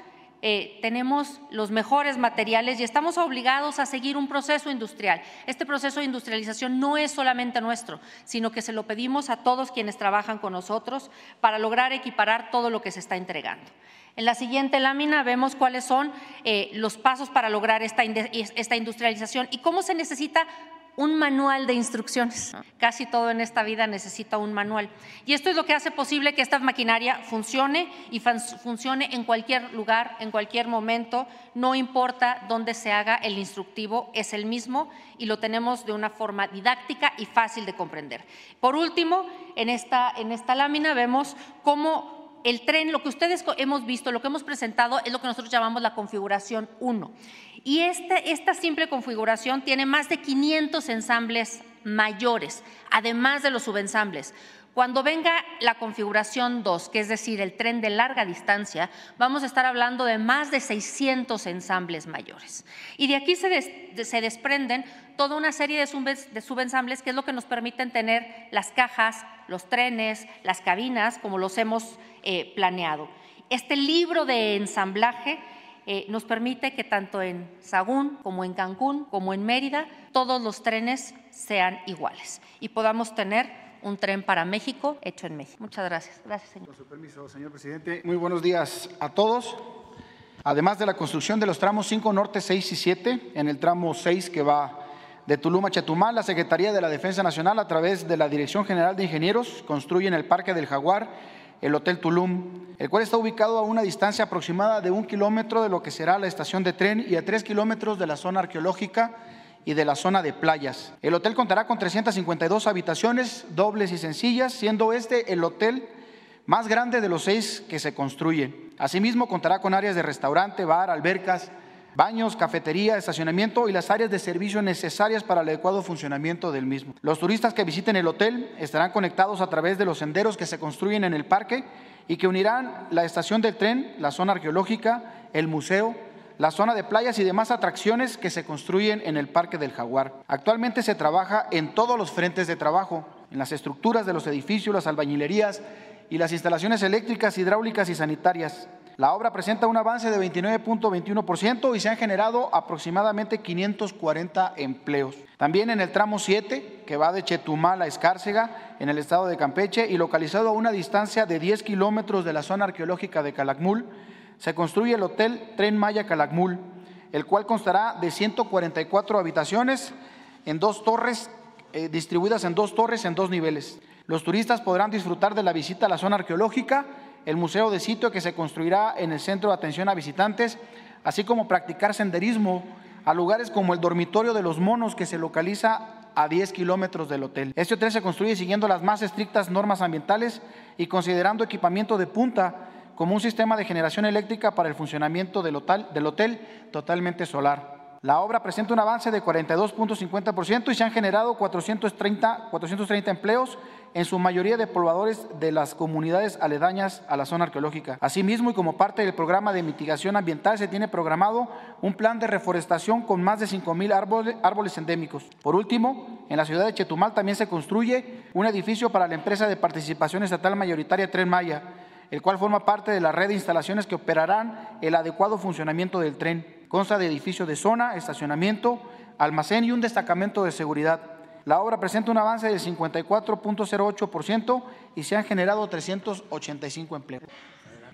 Speaker 10: eh, tenemos los mejores materiales y estamos obligados a seguir un proceso industrial. Este proceso de industrialización no es solamente nuestro, sino que se lo pedimos a todos quienes trabajan con nosotros para lograr equiparar todo lo que se está entregando. En la siguiente lámina vemos cuáles son eh, los pasos para lograr esta, esta industrialización y cómo se necesita un manual de instrucciones. Casi todo en esta vida necesita un manual. Y esto es lo que hace posible que esta maquinaria funcione y funcione en cualquier lugar, en cualquier momento, no importa dónde se haga, el instructivo es el mismo y lo tenemos de una forma didáctica y fácil de comprender. Por último, en esta, en esta lámina vemos cómo el tren, lo que ustedes hemos visto, lo que hemos presentado, es lo que nosotros llamamos la configuración 1. Y este, esta simple configuración tiene más de 500 ensambles mayores, además de los subensambles. Cuando venga la configuración 2, que es decir, el tren de larga distancia, vamos a estar hablando de más de 600 ensambles mayores. Y de aquí se, desprenden toda una serie de, subensambles que es lo que nos permiten tener las cajas, los trenes, las cabinas, como los hemos eh, planeado. Este libro de ensamblaje eh, nos permite que tanto en Sagún como en Cancún como en Mérida todos los trenes sean iguales y podamos tener un tren para México hecho en México. Muchas gracias. Gracias, señor.
Speaker 11: Con su permiso, señor presidente. Muy buenos días a todos. Además de la construcción de los tramos 5 Norte, 6 y 7, en el tramo 6 que va de Tulum a Chetumal, la Secretaría de la Defensa Nacional, a través de la Dirección General de Ingenieros, construye en el Parque del Jaguar el Hotel Tulum, el cual está ubicado a una distancia aproximada de un kilómetro de lo que será la estación de tren y a tres kilómetros de la zona arqueológica y de la zona de playas. El hotel contará con 352 habitaciones dobles y sencillas, siendo este el hotel más grande de los seis que se construyen. Asimismo, contará con áreas de restaurante, bar, albercas, baños, cafetería, estacionamiento y las áreas de servicio necesarias para el adecuado funcionamiento del mismo. Los turistas que visiten el hotel estarán conectados a través de los senderos que se construyen en el parque y que unirán la estación del tren, la zona arqueológica, el museo, la zona de playas y demás atracciones que se construyen en el Parque del Jaguar. Actualmente se trabaja en todos los frentes de trabajo, en las estructuras de los edificios, las albañilerías y las instalaciones eléctricas, hidráulicas y sanitarias. La obra presenta un avance de 29.21% y se han generado aproximadamente 540 empleos. También en el tramo 7, que va de Chetumal a Escárcega, en el estado de Campeche, y localizado a una distancia de 10 kilómetros de la zona arqueológica de Calakmul, se construye el Hotel Tren Maya Calakmul, el cual constará de 144 habitaciones en dos torres, eh, distribuidas en dos torres en dos niveles. Los turistas podrán disfrutar de la visita a la zona arqueológica, el museo de sitio que se construirá en el centro de atención a visitantes, así como practicar senderismo a lugares como el dormitorio de los monos que se localiza a 10 kilómetros del hotel. Este hotel se construye siguiendo las más estrictas normas ambientales y considerando equipamiento de punta como un sistema de generación eléctrica para el funcionamiento del hotel, hotel totalmente solar. La obra presenta un avance de 42.50% y se han generado 430, 430 empleos, en su mayoría de pobladores de las comunidades aledañas a la zona arqueológica. Asimismo, y como parte del programa de mitigación ambiental, se tiene programado un plan de reforestación con más de 5.000 árboles, árboles endémicos. Por último, en la ciudad de Chetumal también se construye un edificio para la empresa de participación estatal mayoritaria Tren Maya el cual forma parte de la red de instalaciones que operarán el adecuado funcionamiento del tren. Consta de edificio de zona, estacionamiento, almacén y un destacamento de seguridad. La obra presenta un avance del 54.08% y se han generado 385 empleos.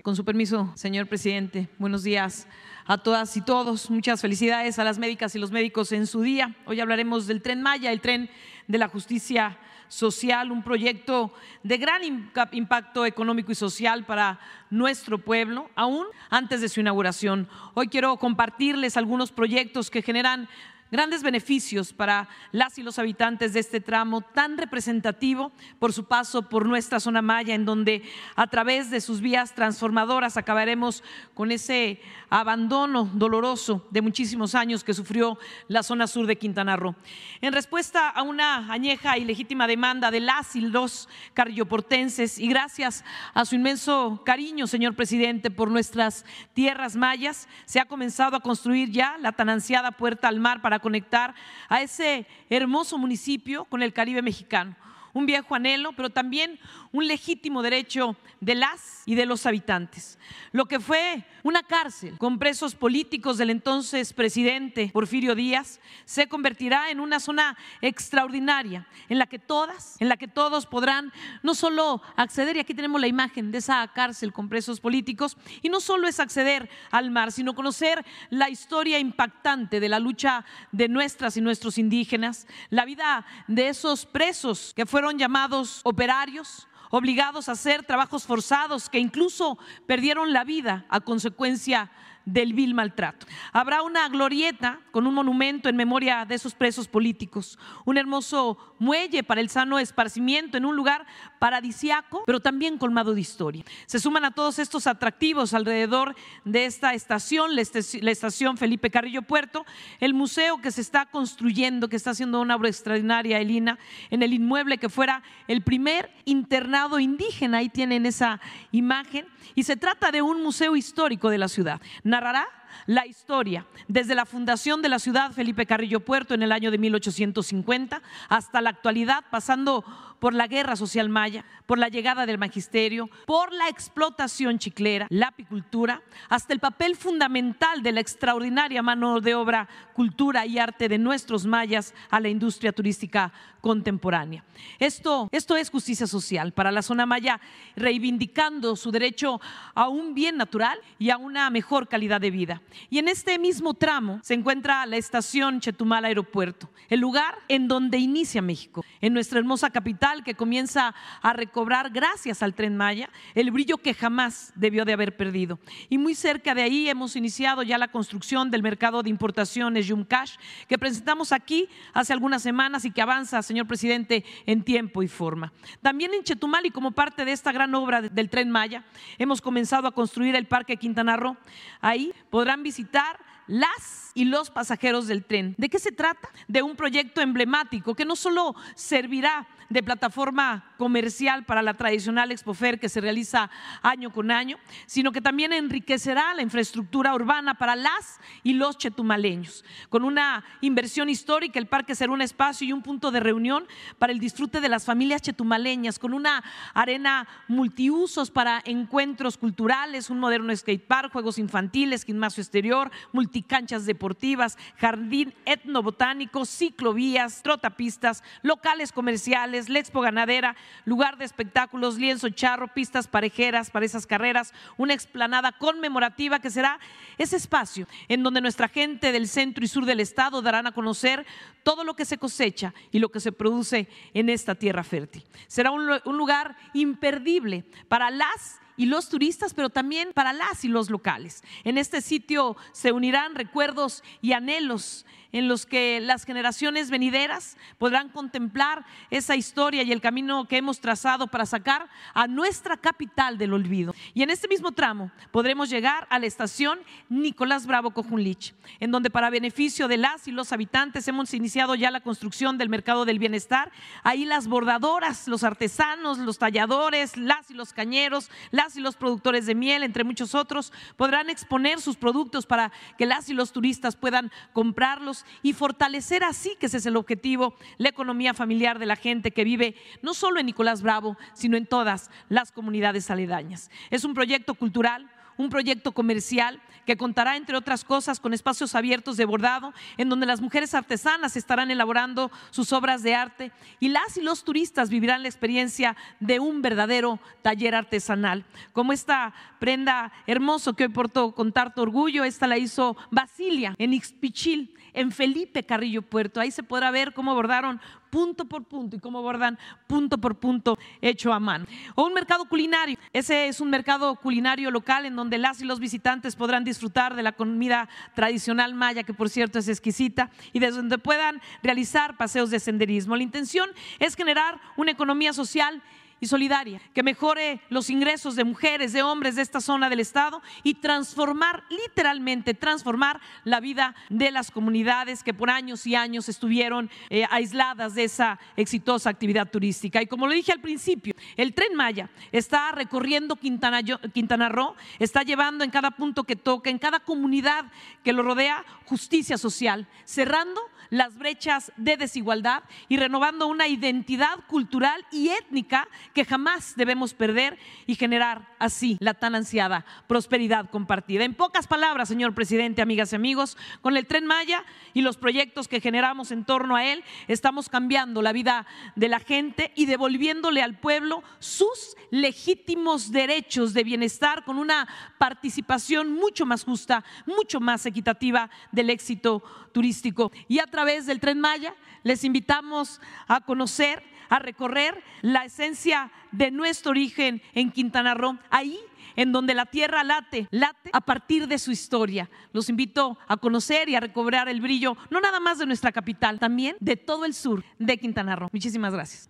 Speaker 12: Con su permiso, señor presidente, buenos días a todas y todos. Muchas felicidades a las médicas y los médicos en su día. Hoy hablaremos del tren Maya, el tren de la justicia social, un proyecto de gran impacto económico y social para nuestro pueblo, aún antes de su inauguración. Hoy quiero compartirles algunos proyectos que generan grandes beneficios para las y los habitantes de este tramo tan representativo por su paso por nuestra zona maya, en donde a través de sus vías transformadoras acabaremos con ese abandono doloroso de muchísimos años que sufrió la zona sur de Quintana Roo. En respuesta a una añeja y legítima demanda de las y los carrioportenses y gracias a su inmenso cariño, señor presidente, por nuestras tierras mayas, se ha comenzado a construir ya la tan ansiada puerta al mar para conectar a ese hermoso municipio con el Caribe mexicano un viejo anhelo, pero también un legítimo derecho de las y de los habitantes. Lo que fue una cárcel con presos políticos del entonces presidente Porfirio Díaz se convertirá en una zona extraordinaria en la que todas, en la que todos podrán no solo acceder, y aquí tenemos la imagen de esa cárcel con presos políticos, y no solo es acceder al mar, sino conocer la historia impactante de la lucha de nuestras y nuestros indígenas, la vida de esos presos que fueron llamados operarios, obligados a hacer trabajos forzados, que incluso perdieron la vida a consecuencia del vil maltrato. Habrá una glorieta con un monumento en memoria de esos presos políticos, un hermoso muelle para el sano esparcimiento en un lugar paradisiaco, pero también colmado de historia. Se suman a todos estos atractivos alrededor de esta estación, la estación Felipe Carrillo Puerto, el museo que se está construyendo, que está haciendo una obra extraordinaria, Elina, en el inmueble que fuera el primer internado indígena, ahí tienen esa imagen, y se trata de un museo histórico de la ciudad narrará la historia desde la fundación de la ciudad Felipe Carrillo Puerto en el año de 1850 hasta la actualidad, pasando por la guerra social maya, por la llegada del magisterio, por la explotación chiclera, la apicultura, hasta el papel fundamental de la extraordinaria mano de obra, cultura y arte de nuestros mayas a la industria turística contemporánea. Esto, esto es justicia social para la zona maya, reivindicando su derecho a un bien natural y a una mejor calidad de vida. Y en este mismo tramo se encuentra la estación Chetumal Aeropuerto, el lugar en donde inicia México, en nuestra hermosa capital que comienza a recobrar gracias al tren Maya el brillo que jamás debió de haber perdido. Y muy cerca de ahí hemos iniciado ya la construcción del mercado de importaciones Yumcash que presentamos aquí hace algunas semanas y que avanza, señor presidente, en tiempo y forma. También en Chetumal y como parte de esta gran obra del tren Maya, hemos comenzado a construir el Parque Quintana Roo. Ahí podrán visitar las y los pasajeros del tren. ¿De qué se trata? De un proyecto emblemático que no solo servirá de plataforma comercial para la tradicional Expofer que se realiza año con año, sino que también enriquecerá la infraestructura urbana para las y los chetumaleños. Con una inversión histórica, el parque será un espacio y un punto de reunión para el disfrute de las familias chetumaleñas, con una arena multiusos para encuentros culturales, un moderno skatepark, juegos infantiles, gimnasio exterior, multicanchas deportivas, jardín etnobotánico, ciclovías, trotapistas, locales comerciales, la expo ganadera, lugar de espectáculos, lienzo charro, pistas parejeras para esas carreras, una explanada conmemorativa que será ese espacio en donde nuestra gente del centro y sur del estado darán a conocer todo lo que se cosecha y lo que se produce en esta tierra fértil. Será un, un lugar imperdible para las y los turistas, pero también para las y los locales. En este sitio se unirán recuerdos y anhelos en los que las generaciones venideras podrán contemplar esa historia y el camino que hemos trazado para sacar a nuestra capital del olvido. Y en este mismo tramo podremos llegar a la estación Nicolás Bravo Cojunlich, en donde para beneficio de las y los habitantes hemos iniciado ya la construcción del mercado del bienestar. Ahí las bordadoras, los artesanos, los talladores, las y los cañeros, las y los productores de miel, entre muchos otros, podrán exponer sus productos para que las y los turistas puedan comprarlos y fortalecer así, que ese es el objetivo, la economía familiar de la gente que vive no solo en Nicolás Bravo, sino en todas las comunidades aledañas. Es un proyecto cultural un proyecto comercial que contará, entre otras cosas, con espacios abiertos de bordado, en donde las mujeres artesanas estarán elaborando sus obras de arte y las y los turistas vivirán la experiencia de un verdadero taller artesanal. Como esta prenda hermoso que hoy porto con tanto orgullo, esta la hizo Basilia en Ixpichil en Felipe Carrillo Puerto. Ahí se podrá ver cómo bordaron punto por punto y cómo bordan punto por punto hecho a mano. O un mercado culinario. Ese es un mercado culinario local en donde las y los visitantes podrán disfrutar de la comida tradicional maya, que por cierto es exquisita, y desde donde puedan realizar paseos de senderismo. La intención es generar una economía social y solidaria, que mejore los ingresos de mujeres, de hombres de esta zona del Estado y transformar, literalmente transformar la vida de las comunidades que por años y años estuvieron eh, aisladas de esa exitosa actividad turística. Y como lo dije al principio, el tren Maya está recorriendo Quintana, Quintana Roo, está llevando en cada punto que toca, en cada comunidad que lo rodea, justicia social, cerrando las brechas de desigualdad y renovando una identidad cultural y étnica que jamás debemos perder y generar así la tan ansiada prosperidad compartida. En pocas palabras, señor presidente, amigas y amigos, con el tren Maya y los proyectos que generamos en torno a él, estamos cambiando la vida de la gente y devolviéndole al pueblo sus legítimos derechos de bienestar con una participación mucho más justa, mucho más equitativa del éxito turístico. Y través del tren Maya les invitamos a conocer, a recorrer la esencia de nuestro origen en Quintana Roo, ahí en donde la tierra late, late a partir de su historia. Los invito a conocer y a recobrar el brillo, no nada más de nuestra capital, también de todo el sur de Quintana Roo. Muchísimas gracias.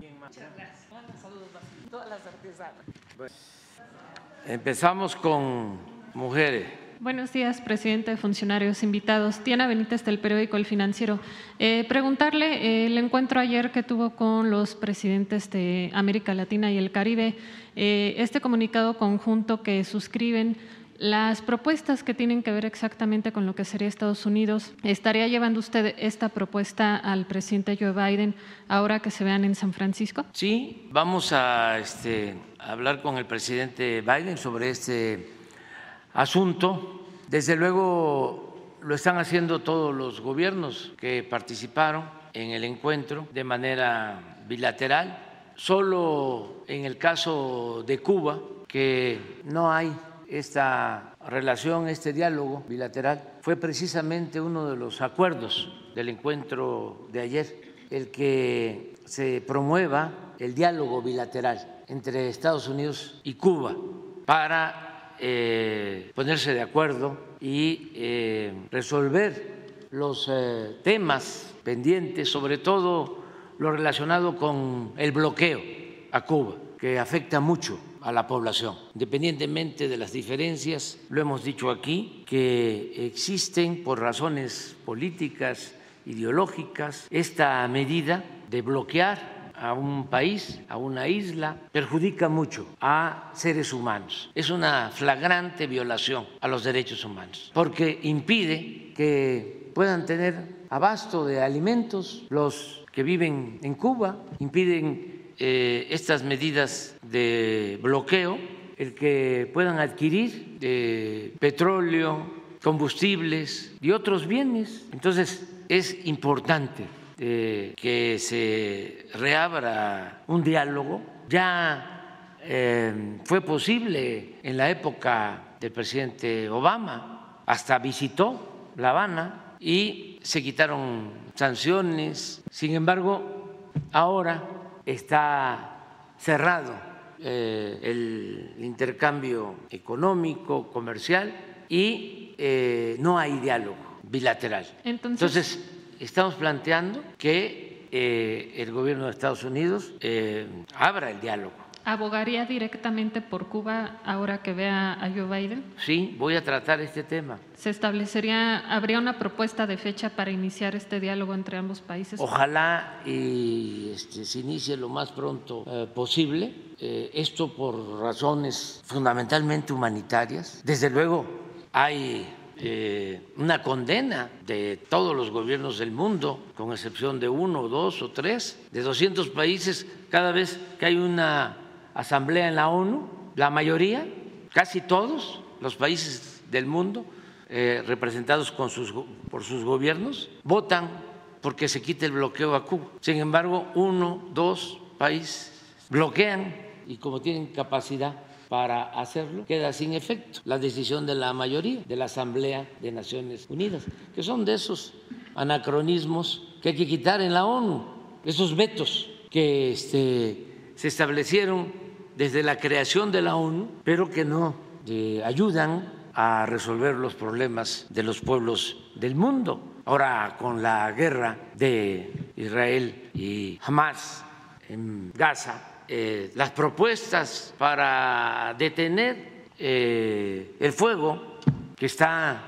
Speaker 1: Empezamos con mujeres.
Speaker 13: Buenos días, presidente, funcionarios invitados. Tiana Benítez del periódico El Financiero. Eh, preguntarle eh, el encuentro ayer que tuvo con los presidentes de América Latina y el Caribe, eh, este comunicado conjunto que suscriben las propuestas que tienen que ver exactamente con lo que sería Estados Unidos. ¿Estaría llevando usted esta propuesta al presidente Joe Biden ahora que se vean en San Francisco?
Speaker 1: Sí, vamos a este, hablar con el presidente Biden sobre este asunto. Desde luego lo están haciendo todos los gobiernos que participaron en el encuentro de manera bilateral. Solo en el caso de Cuba, que no hay esta relación, este diálogo bilateral, fue precisamente uno de los acuerdos del encuentro de ayer, el que se promueva el diálogo bilateral entre Estados Unidos y Cuba para eh, ponerse de acuerdo y eh, resolver los eh, temas pendientes, sobre todo lo relacionado con el bloqueo a Cuba, que afecta mucho a la población, independientemente de las diferencias, lo hemos dicho aquí, que existen por razones políticas, ideológicas, esta medida de bloquear a un país, a una isla, perjudica mucho a seres humanos. Es una flagrante violación a los derechos humanos, porque impide que puedan tener abasto de alimentos los que viven en Cuba, impiden eh, estas medidas de bloqueo, el que puedan adquirir eh, petróleo, combustibles y otros bienes. Entonces, es importante eh, que se reabra un diálogo. Ya eh, fue posible en la época del presidente Obama, hasta visitó La Habana y se quitaron sanciones. Sin embargo, ahora está cerrado eh, el intercambio económico, comercial y no hay diálogo bilateral. Entonces estamos planteando que eh, el gobierno de Estados Unidos eh, abra el diálogo.
Speaker 13: ¿Abogaría directamente por Cuba ahora que vea a Joe Biden?
Speaker 1: Sí, voy a tratar este tema.
Speaker 13: ¿Se establecería, habría una propuesta de fecha para iniciar este diálogo entre ambos países?
Speaker 1: Ojalá y este, se inicie lo más pronto eh, posible. esto por razones fundamentalmente humanitarias. Desde luego hay eh, una condena de todos los gobiernos del mundo, con excepción de uno, dos o tres, de 200 países, cada vez que hay una asamblea en la ONU, la mayoría, casi todos, los países del mundo eh, representados por sus gobiernos votan porque se quite el bloqueo a Cuba. Sin embargo, uno, dos países bloquean y como tienen capacidad para hacerlo, queda sin efecto la decisión de la mayoría de la Asamblea de Naciones Unidas, que son de esos anacronismos que hay que quitar en la ONU, esos vetos que este, se establecieron desde la creación de la ONU, pero que no eh, ayudan a resolver los problemas de los pueblos del mundo. Ahora, con la guerra de Israel y Hamas en Gaza, eh, las propuestas para detener eh, el fuego que está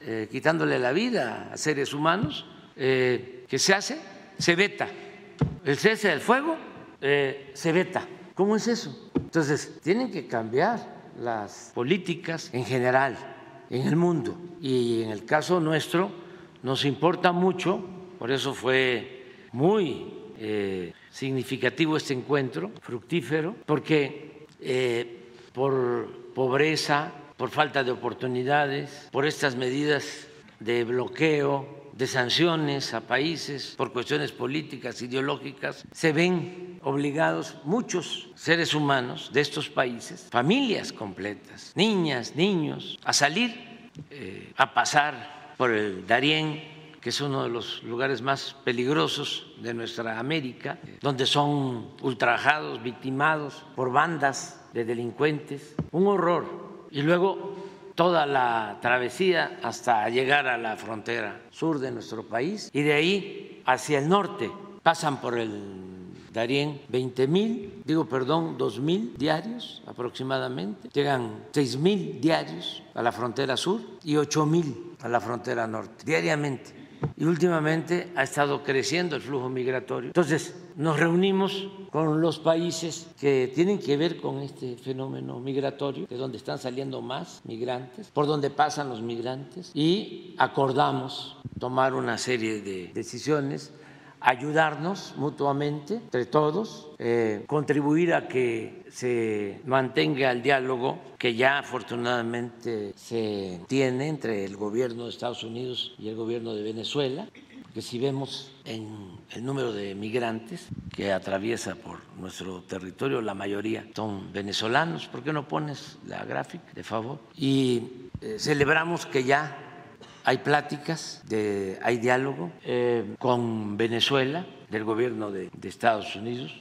Speaker 1: eh, quitándole la vida a seres humanos, que se hace, se veta. El cese del fuego se veta. ¿Cómo es eso? Entonces, tienen que cambiar las políticas en general en el mundo. Y en el caso nuestro nos importa mucho, por eso fue muy eh, significativo este encuentro, fructífero, porque eh, por pobreza, por falta de oportunidades, por estas medidas de bloqueo, de sanciones a países por cuestiones políticas, ideológicas, se ven obligados muchos seres humanos de estos países, familias completas, niñas, niños, a salir, eh, a pasar por el Darién, que es uno de los lugares más peligrosos de nuestra América, donde son ultrajados, victimados por bandas de delincuentes, un horror. Y luego toda la travesía hasta llegar a la frontera sur de nuestro país y de ahí hacia el norte. Pasan por el Darién 20 mil, digo perdón, 2 mil diarios aproximadamente. Llegan 6 mil diarios a la frontera sur y 8 mil a la frontera norte, diariamente y últimamente ha estado creciendo el flujo migratorio. Entonces, nos reunimos con los países que tienen que ver con este fenómeno migratorio, de donde están saliendo más migrantes, por donde pasan los migrantes, y acordamos tomar una serie de decisiones ayudarnos mutuamente entre todos, eh, contribuir a que se mantenga el diálogo que ya afortunadamente se tiene entre el gobierno de Estados Unidos y el gobierno de Venezuela, que si vemos en el número de migrantes que atraviesa por nuestro territorio, la mayoría son venezolanos, ¿por qué no pones la gráfica, de favor? Y eh, celebramos que ya hay pláticas, hay diálogo eh, con Venezuela, del gobierno de, Estados Unidos.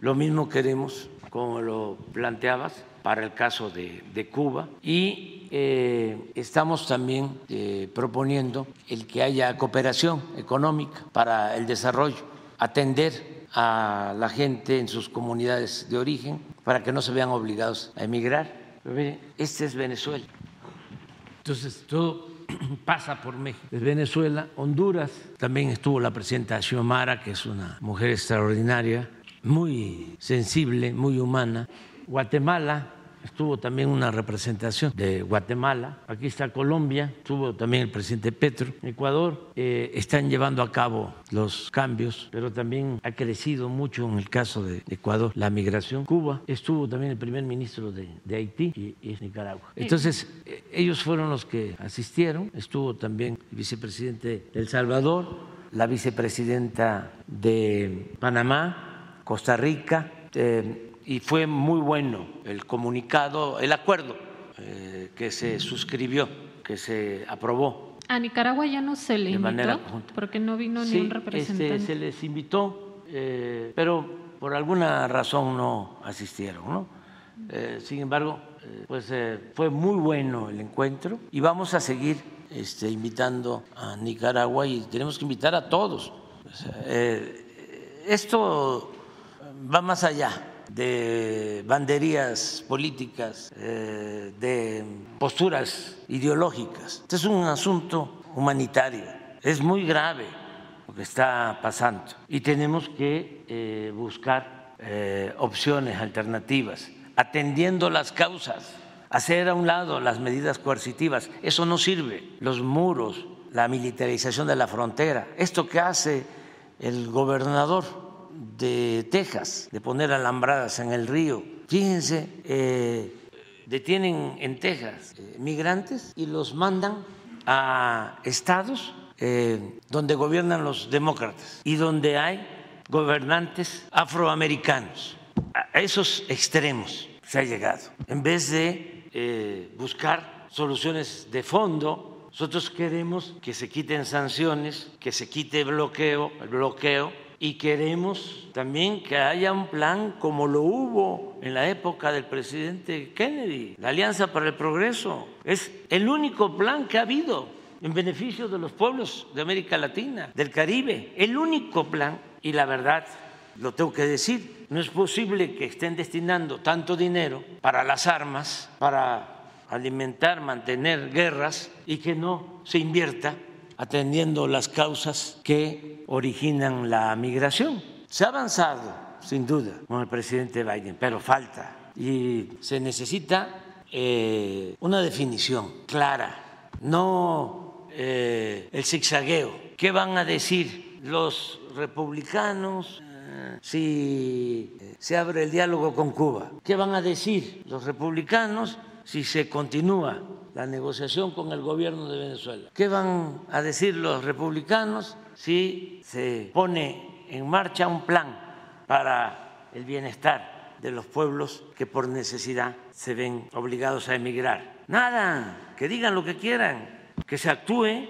Speaker 1: Lo mismo queremos, como lo planteabas, para el caso de, Cuba. Y eh, estamos también eh, proponiendo el que haya cooperación económica para el desarrollo, atender a la gente en sus comunidades de origen para que no se vean obligados a emigrar. este es Venezuela. Entonces, todo pasa por México. De Venezuela, Honduras, también estuvo la presidenta Xiomara, que es una mujer extraordinaria, muy sensible, muy humana. Guatemala, estuvo también una representación de Guatemala, aquí está Colombia, estuvo también el presidente Petro, Ecuador, eh, están llevando a cabo los cambios, pero también ha crecido mucho en el caso de Ecuador la migración. Cuba estuvo también el primer ministro de, Haití y, Nicaragua. Entonces, eh, ellos fueron los que asistieron, estuvo también el vicepresidente de El Salvador, la vicepresidenta de Panamá, Costa Rica. Eh, y fue muy bueno el comunicado, el acuerdo eh, que se suscribió, que se aprobó.
Speaker 13: A Nicaragua ya no se le invitó porque no vino ni un este, representante.
Speaker 1: se les invitó, eh, pero por alguna razón no asistieron, ¿no? Eh, sin embargo, pues fue muy bueno el encuentro y vamos a seguir este, invitando a Nicaragua y tenemos que invitar a todos. esto va más allá de banderías políticas, eh, de posturas ideológicas. Este es un asunto humanitario. Es muy grave lo que está pasando y tenemos que eh, buscar eh, opciones alternativas, atendiendo las causas, hacer a un lado las medidas coercitivas. Eso no sirve. Los muros, la militarización de la frontera, esto que hace el gobernador de Texas, de poner alambradas en el río. Fíjense, eh, detienen en Texas eh, migrantes y los mandan a estados eh, donde gobiernan los demócratas y donde hay gobernantes afroamericanos. A esos extremos se ha llegado. En vez de buscar soluciones de fondo, nosotros queremos que se quiten sanciones, que se quite bloqueo, el bloqueo y queremos también que haya un plan como lo hubo en la época del presidente Kennedy, la Alianza para el Progreso. Es el único plan que ha habido en beneficio de los pueblos de América Latina, del Caribe, el único plan. Y la verdad, lo tengo que decir, no es posible que estén destinando tanto dinero para las armas, para alimentar, mantener guerras y que no se invierta atendiendo las causas que originan la migración. Se ha avanzado, sin duda, con el presidente Biden, pero falta y se necesita eh, una definición clara, no eh, el zigzagueo. ¿Qué van a decir los republicanos eh, si se abre el diálogo con Cuba? ¿Qué van a decir los republicanos si se continúa la negociación con el gobierno de Venezuela. ¿Qué van a decir los republicanos si se pone en marcha un plan para el bienestar de los pueblos que por necesidad se ven obligados a emigrar? Nada, que digan lo que quieran, que se actúe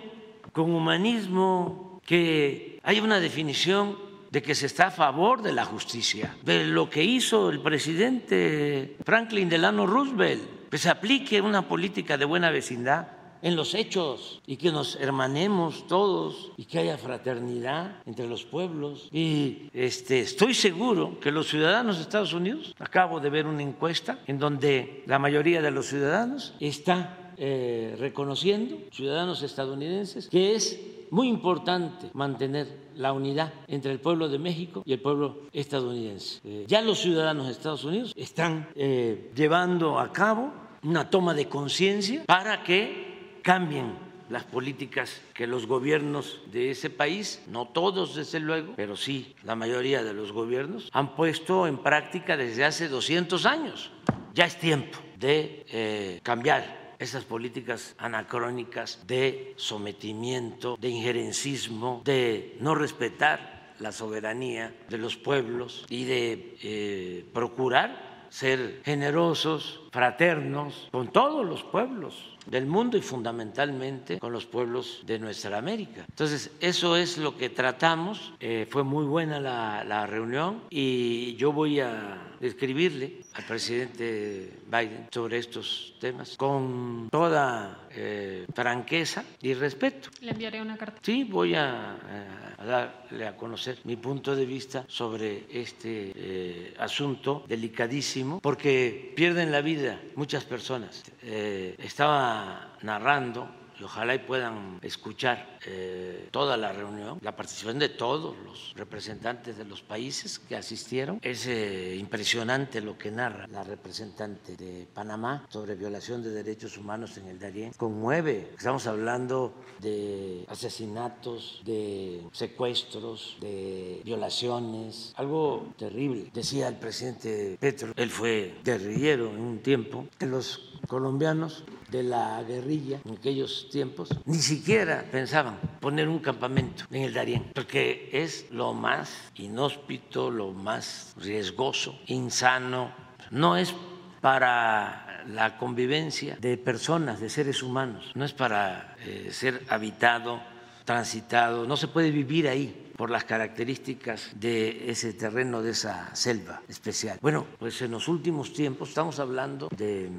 Speaker 1: con humanismo, que haya una definición de que se está a favor de la justicia, de lo que hizo el presidente Franklin Delano Roosevelt que se aplique una política de buena vecindad en los hechos y que nos hermanemos todos y que haya fraternidad entre los pueblos. Y este, estoy seguro que los ciudadanos de Estados Unidos, acabo de ver una encuesta en donde la mayoría de los ciudadanos está eh, reconociendo, ciudadanos estadounidenses, que es muy importante mantener la unidad entre el pueblo de México y el pueblo estadounidense. Eh, ya los ciudadanos de Estados Unidos están eh, llevando a cabo una toma de conciencia para que cambien las políticas que los gobiernos de ese país, no todos desde luego, pero sí la mayoría de los gobiernos, han puesto en práctica desde hace 200 años. Ya es tiempo de cambiar esas políticas anacrónicas de sometimiento, de injerencismo, de no respetar la soberanía de los pueblos y de eh, procurar ser generosos, fraternos con todos los pueblos del mundo y fundamentalmente con los pueblos de nuestra América. Entonces, eso es lo que tratamos. Eh, fue muy buena la, la reunión y yo voy a escribirle al presidente Biden sobre estos temas con toda eh, franqueza y respeto.
Speaker 13: Le enviaré una carta.
Speaker 1: Sí, voy a, a darle a conocer mi punto de vista sobre este eh, asunto delicadísimo, porque pierden la vida muchas personas. Eh, estaba narrando y ojalá y puedan escuchar eh, toda la reunión, la participación de todos los representantes de los países que asistieron. Es eh, impresionante lo que narra la representante de Panamá sobre violación de derechos humanos en el Darién. Conmueve, estamos hablando de asesinatos, de secuestros, de violaciones, algo terrible. Decía el presidente Petro, él fue guerrillero en un tiempo, que los colombianos de la guerrilla en aquellos tiempos ni siquiera pensaban poner un campamento en el Darién, porque es lo más inhóspito, lo más riesgoso, insano, no es para la convivencia de personas, de seres humanos, no es para eh, ser habitado, transitado, no se puede vivir ahí por las características de ese terreno, de esa selva especial. Bueno, pues en los últimos tiempos estamos hablando de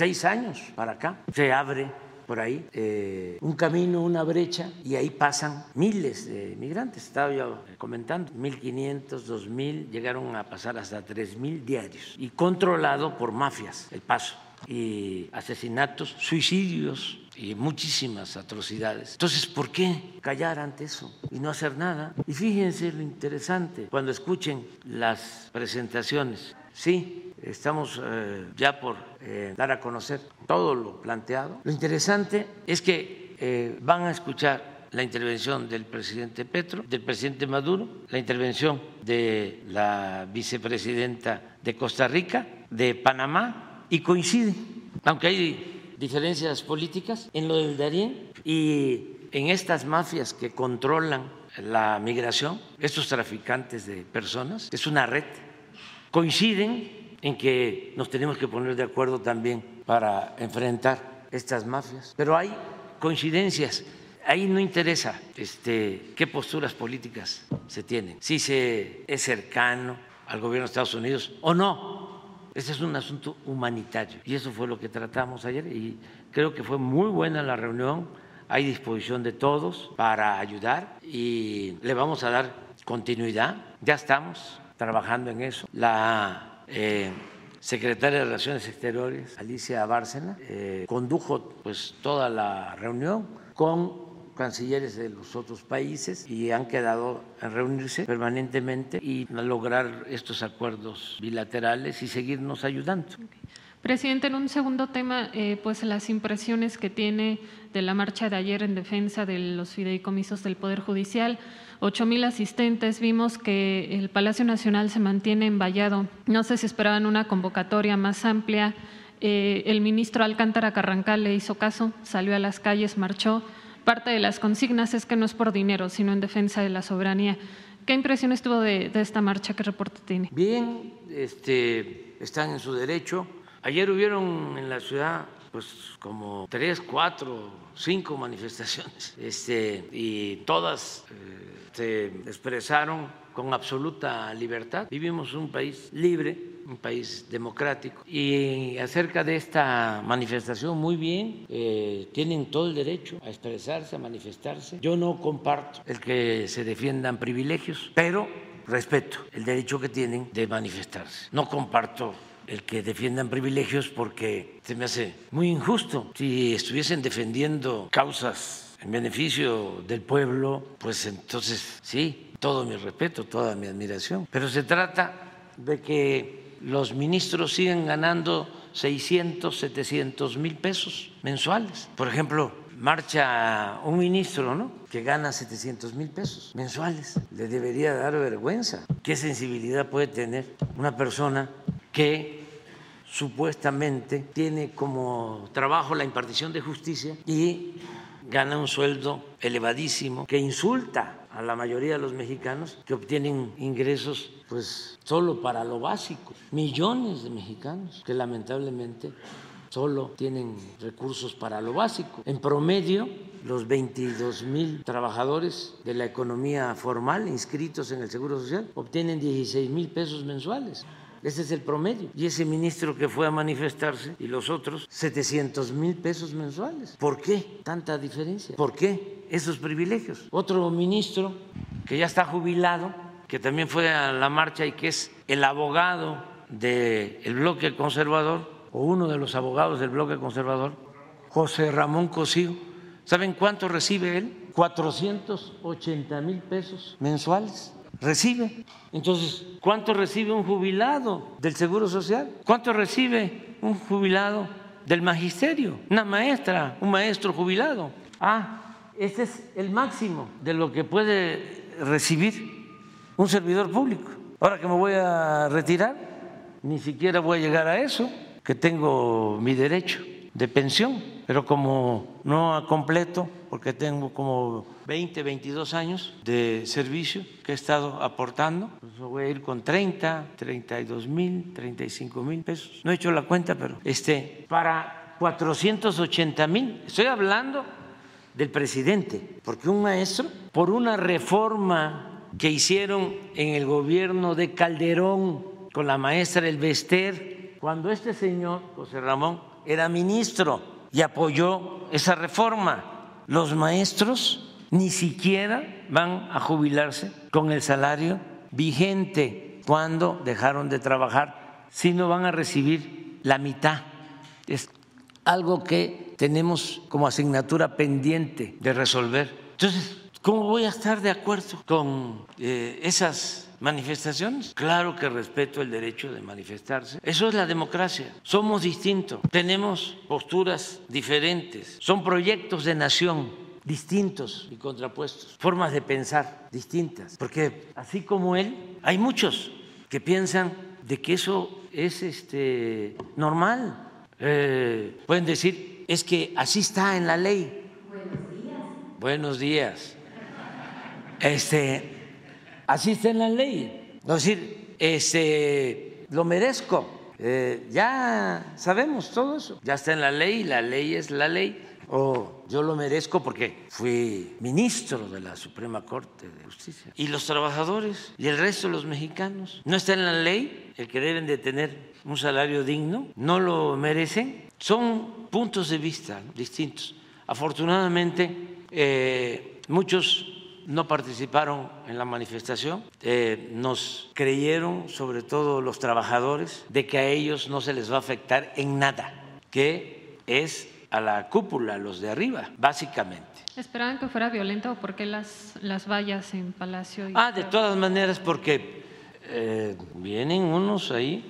Speaker 1: seis años para acá, se abre por ahí eh, un camino, una brecha, y ahí pasan miles de migrantes. Estaba yo comentando, 1.500, 2.000, llegaron a pasar hasta 3.000 diarios, y controlado por mafias el paso, y asesinatos, suicidios y muchísimas atrocidades. Entonces, ¿por qué callar ante eso y no hacer nada? Y fíjense lo interesante, cuando escuchen las presentaciones, sí, estamos eh, ya por eh, dar a conocer todo lo planteado. Lo interesante es que eh, van a escuchar la intervención del presidente Petro, del presidente Maduro, la intervención de la vicepresidenta de Costa Rica, de Panamá, y coincide aunque hay diferencias políticas, en lo del Darién y en estas mafias que controlan la migración, estos traficantes de personas, es una red, coinciden en que nos tenemos que poner de acuerdo también para enfrentar estas mafias, pero hay coincidencias. Ahí no interesa este, qué posturas políticas se tienen, si se es cercano al gobierno de Estados Unidos o no. Ese es un asunto humanitario y eso fue lo que tratamos ayer y creo que fue muy buena la reunión hay disposición de todos para ayudar y le vamos a dar continuidad. Ya estamos trabajando en eso. La eh, secretaria de Relaciones Exteriores, Alicia Bárcena, eh, condujo pues toda la reunión con cancilleres de los otros países y han quedado en reunirse permanentemente y lograr estos acuerdos bilaterales y seguirnos ayudando.
Speaker 13: Presidente, en un segundo tema, eh, pues las impresiones que tiene de la marcha de ayer en defensa de los fideicomisos del Poder Judicial. Ocho mil asistentes, vimos que el Palacio Nacional se mantiene envallado. No sé si esperaban una convocatoria más amplia. Eh, el ministro Alcántara Carrancal le hizo caso, salió a las calles, marchó. Parte de las consignas es que no es por dinero, sino en defensa de la soberanía. ¿Qué impresiones tuvo de, de esta marcha? ¿Qué reporte tiene?
Speaker 1: Bien, este, están en su derecho Ayer hubieron en la ciudad pues como tres, cuatro, cinco manifestaciones este, y todas eh, se expresaron con absoluta libertad. Vivimos un país libre, un país democrático y acerca de esta manifestación muy bien, eh, tienen todo el derecho a expresarse, a manifestarse. Yo no comparto el que se defiendan privilegios, pero respeto el derecho que tienen de manifestarse. No comparto el que defiendan privilegios porque se me hace muy injusto. Si estuviesen defendiendo causas en beneficio del pueblo, pues entonces sí, todo mi respeto, toda mi admiración. Pero se trata de que los ministros sigan ganando 600, 700 mil pesos mensuales. Por ejemplo, marcha un ministro, ¿no? Que gana 700 mil pesos mensuales. Le debería dar vergüenza. ¿Qué sensibilidad puede tener una persona que supuestamente tiene como trabajo la impartición de justicia y gana un sueldo elevadísimo que insulta a la mayoría de los mexicanos que obtienen ingresos pues solo para lo básico. Millones de mexicanos que lamentablemente solo tienen recursos para lo básico. En promedio, los 22 mil trabajadores de la economía formal inscritos en el Seguro Social obtienen 16 mil pesos mensuales. Ese es el promedio. Y ese ministro que fue a manifestarse y los otros, 700 mil pesos mensuales. ¿Por qué tanta diferencia? ¿Por qué esos privilegios? Otro ministro que ya está jubilado, que también fue a la marcha y que es el abogado del bloque conservador, o uno de los abogados del bloque conservador, José Ramón Cosío. ¿Saben cuánto recibe él? 480 mil pesos mensuales recibe. Entonces, ¿cuánto recibe un jubilado del Seguro Social? ¿Cuánto recibe un jubilado del magisterio? Una maestra, un maestro jubilado. Ah, ese es el máximo de lo que puede recibir un servidor público. Ahora que me voy a retirar, ni siquiera voy a llegar a eso, que tengo mi derecho de pensión, pero como no completo, porque tengo como 20, 22 años de servicio que he estado aportando, pues voy a ir con 30, 32 mil, 35 mil pesos. No he hecho la cuenta, pero este, para 480 mil, estoy hablando del presidente, porque un maestro, por una reforma que hicieron en el gobierno de Calderón con la maestra El Bester, cuando este señor, José Ramón, era ministro y apoyó esa reforma. Los maestros ni siquiera van a jubilarse con el salario vigente cuando dejaron de trabajar, sino van a recibir la mitad. Es algo que tenemos como asignatura pendiente de resolver. Entonces, ¿cómo voy a estar de acuerdo con eh, esas manifestaciones. Claro que respeto el derecho de manifestarse. Eso es la democracia. Somos distintos, tenemos posturas diferentes, son proyectos de nación distintos y contrapuestos, formas de pensar distintas, porque así como él, hay muchos que piensan de que eso es este normal. Eh, pueden decir, es que así está en la ley. Buenos días. Buenos días. Este, así está en la ley. Es decir, este, lo merezco. Eh, ya sabemos todo eso. Ya está en la ley, la ley es la ley. O yo lo merezco porque fui ministro de la Suprema Corte de Justicia. Y los trabajadores y el resto de los mexicanos. No está en la ley el que deben de tener un salario digno, no lo merecen. Son puntos de vista distintos. Afortunadamente, eh, muchos no participaron en la manifestación, eh, nos creyeron, sobre todo los trabajadores, de que a ellos no se les va a afectar en nada, que es a la cúpula, los de arriba, básicamente.
Speaker 13: ¿Esperaban que fuera violenta o por qué las, las vallas en Palacio?
Speaker 1: ah, de todas maneras, porque eh, vienen unos ahí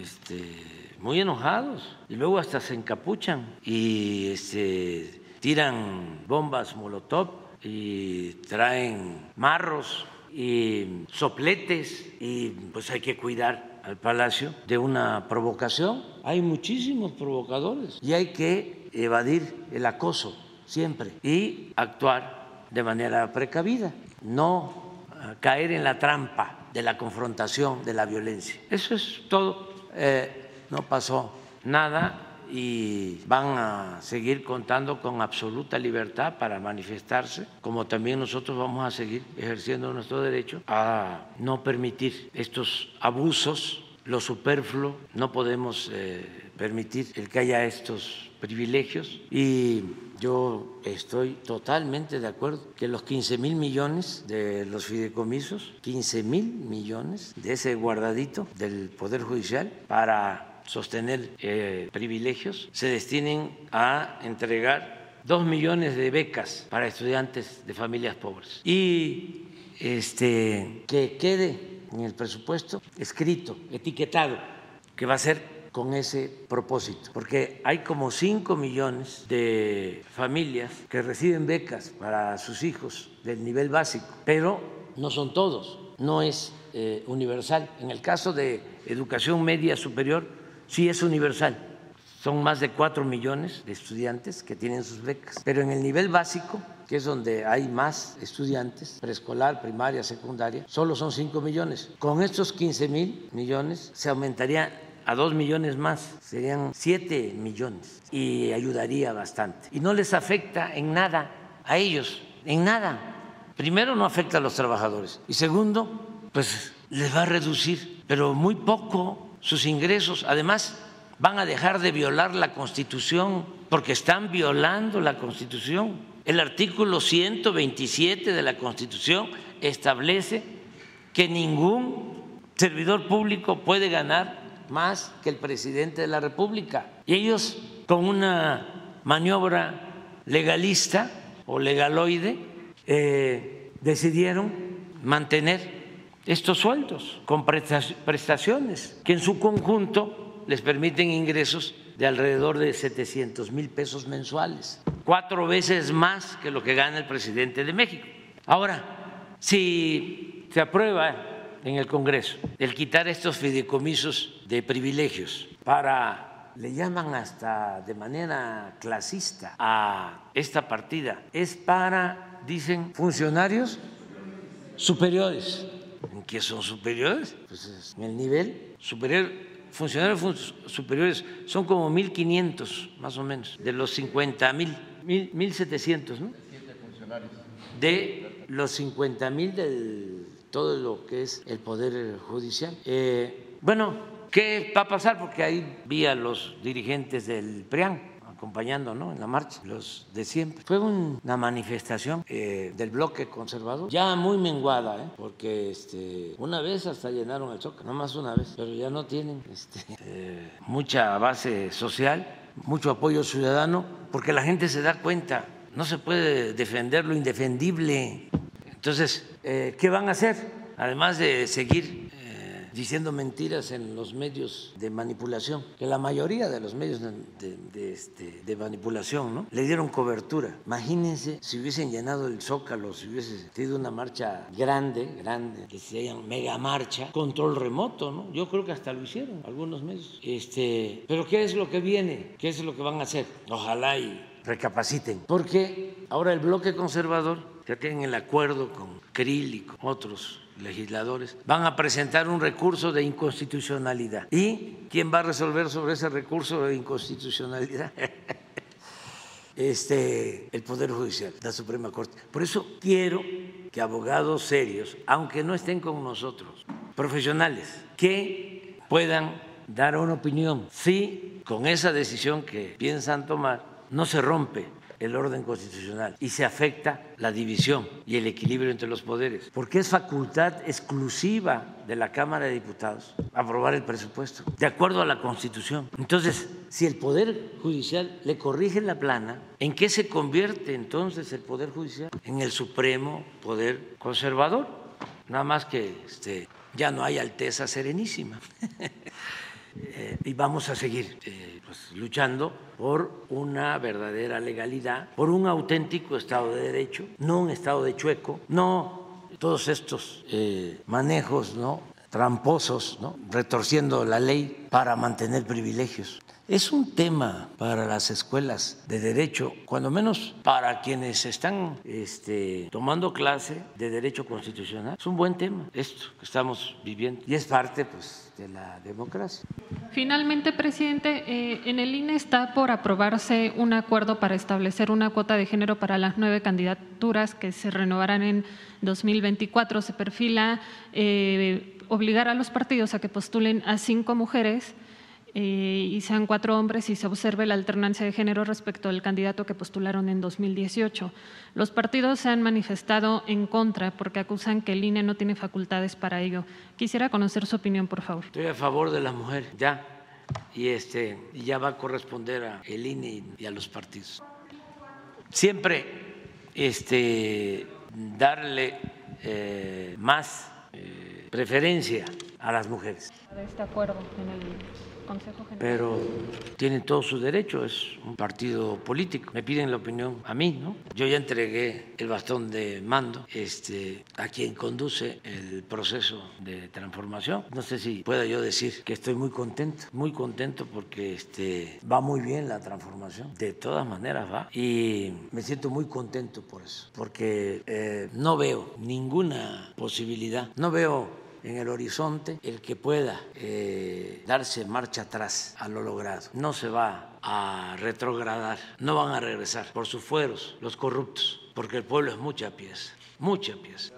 Speaker 1: este, muy enojados y luego hasta se encapuchan y este, tiran bombas molotov y traen marros y sopletes y pues hay que cuidar al palacio de una provocación. Hay muchísimos provocadores y hay que evadir el acoso siempre y actuar de manera precavida, no ah, caer en la trampa de la confrontación, de la violencia. Eso es todo. Eh, no pasó nada y van a seguir contando con absoluta libertad para manifestarse, como también nosotros vamos a seguir ejerciendo nuestro derecho a no permitir estos abusos, lo superfluo, no podemos eh, permitir el que haya estos privilegios y yo estoy totalmente de acuerdo que los 15 mil millones de los fideicomisos, 15 mil millones de ese guardadito del Poder Judicial para sostener eh, privilegios, se destinen a entregar dos millones de becas para estudiantes de familias pobres. Y este, que quede en el presupuesto escrito, etiquetado, que va a ser con ese propósito, porque hay como cinco millones de familias que reciben becas para sus hijos del nivel básico, pero no son todos, no es eh, universal. En el caso de educación media superior, sí es universal. Son más de cuatro millones de estudiantes que tienen sus becas. Pero en el nivel básico, que es donde hay más estudiantes, preescolar, primaria, secundaria, solo son cinco millones. Con estos 15 mil millones se aumentaría a dos millones más, serían siete millones y ayudaría bastante. Y no les afecta en nada a ellos, en nada. Primero, no afecta a los trabajadores y segundo, pues les va a reducir, pero muy poco sus ingresos. Además, van a dejar de violar la Constitución porque están violando la Constitución. El artículo 127 de la Constitución establece que ningún servidor público puede ganar más que el presidente de la República. Y ellos, con una maniobra legalista o legaloide, eh, decidieron mantener estos sueldos con prestaciones que en su conjunto les permiten ingresos de alrededor de 700 mil pesos mensuales, cuatro veces más que lo que gana el presidente de México. Ahora, si se aprueba en el Congreso el quitar estos fideicomisos de privilegios para, le llaman hasta de manera clasista a esta partida, es para, dicen, funcionarios superiores ¿En qué son superiores? Pues en el nivel superior, funcionarios superiores son como 1.500 más o menos, de los 50 mil, 1.700, ¿no? De los 50 mil de todo lo que es el Poder Judicial. Eh, bueno, ¿qué va a pasar? Porque ahí vi a los dirigentes del PRIAN acompañando ¿no? en la marcha, los de siempre. Fue una manifestación eh, del bloque conservador, ya muy menguada, ¿eh? porque este, una vez hasta llenaron el choque, no más una vez, pero ya no tienen este, mucha base social, mucho apoyo ciudadano, porque la gente se da cuenta, no se puede defender lo indefendible. Entonces, ¿qué van a hacer? Además de seguir diciendo mentiras en los medios de manipulación, que la mayoría de los medios de, este, manipulación ¿no? le dieron cobertura. Imagínense si hubiesen llenado el Zócalo, si hubiese sido una marcha grande, grande, que se llama mega marcha, control remoto, ¿no? Yo creo que hasta lo hicieron algunos medios. Este, pero ¿qué es lo que viene? ¿Qué es lo que van a hacer? Ojalá y recapaciten, porque ahora el bloque conservador ya tienen el acuerdo con Krill y con otros legisladores, van a presentar un recurso de inconstitucionalidad. ¿Y quién va a resolver sobre ese recurso de inconstitucionalidad? Este, el Poder Judicial, la Suprema Corte. Por eso quiero que abogados serios, aunque no estén con nosotros, profesionales, que puedan dar una opinión si con esa decisión que piensan tomar no se rompe el orden constitucional y se afecta la división y el equilibrio entre los poderes, porque es facultad exclusiva de la Cámara de Diputados aprobar el presupuesto, de acuerdo a la Constitución. Entonces, si el Poder Judicial le corrige la plana, ¿en qué se convierte entonces el Poder Judicial? En el supremo poder conservador, nada más que este, ya no hay Alteza Serenísima. Eh, y vamos a seguir eh, pues, luchando por una verdadera legalidad, por un auténtico Estado de Derecho, no un Estado de chueco, no todos estos eh, manejos ¿no? tramposos, ¿no? retorciendo la ley para mantener privilegios. Es un tema para las escuelas de derecho, cuando menos para quienes están este, tomando clase de derecho constitucional. Es un buen tema esto que estamos viviendo y es parte pues, la democracia.
Speaker 13: Finalmente, presidente, eh, en el INE está por aprobarse un acuerdo para establecer una cuota de género para las nueve candidaturas que se renovarán en 2024. Se perfila eh, obligar a los partidos a que postulen a cinco mujeres eh, y sean cuatro hombres y se observe la alternancia de género respecto al candidato que postularon en 2018. Los partidos se han manifestado en contra porque acusan que el INE no tiene facultades para ello. Quisiera conocer su opinión, por favor.
Speaker 1: Estoy a favor de las mujeres, ya. Y este, ya va a corresponder a el INE y a los partidos. Siempre este, darle eh, más eh, preferencia a las mujeres.
Speaker 13: Este acuerdo en el
Speaker 1: pero tienen todo su derecho, es un partido político. Me piden la opinión a mí, ¿no? Yo ya entregué el bastón de mando este, a quien conduce el proceso de transformación. No sé si pueda yo decir que estoy muy contento, muy contento porque este, va muy bien la transformación. De todas maneras va. Y me siento muy contento por eso, porque eh, no veo ninguna posibilidad, no veo en el horizonte el que pueda eh, darse marcha atrás a lo logrado. No se va a retrogradar, no van a regresar por sus fueros los corruptos, porque el pueblo es mucha pieza, mucha pieza.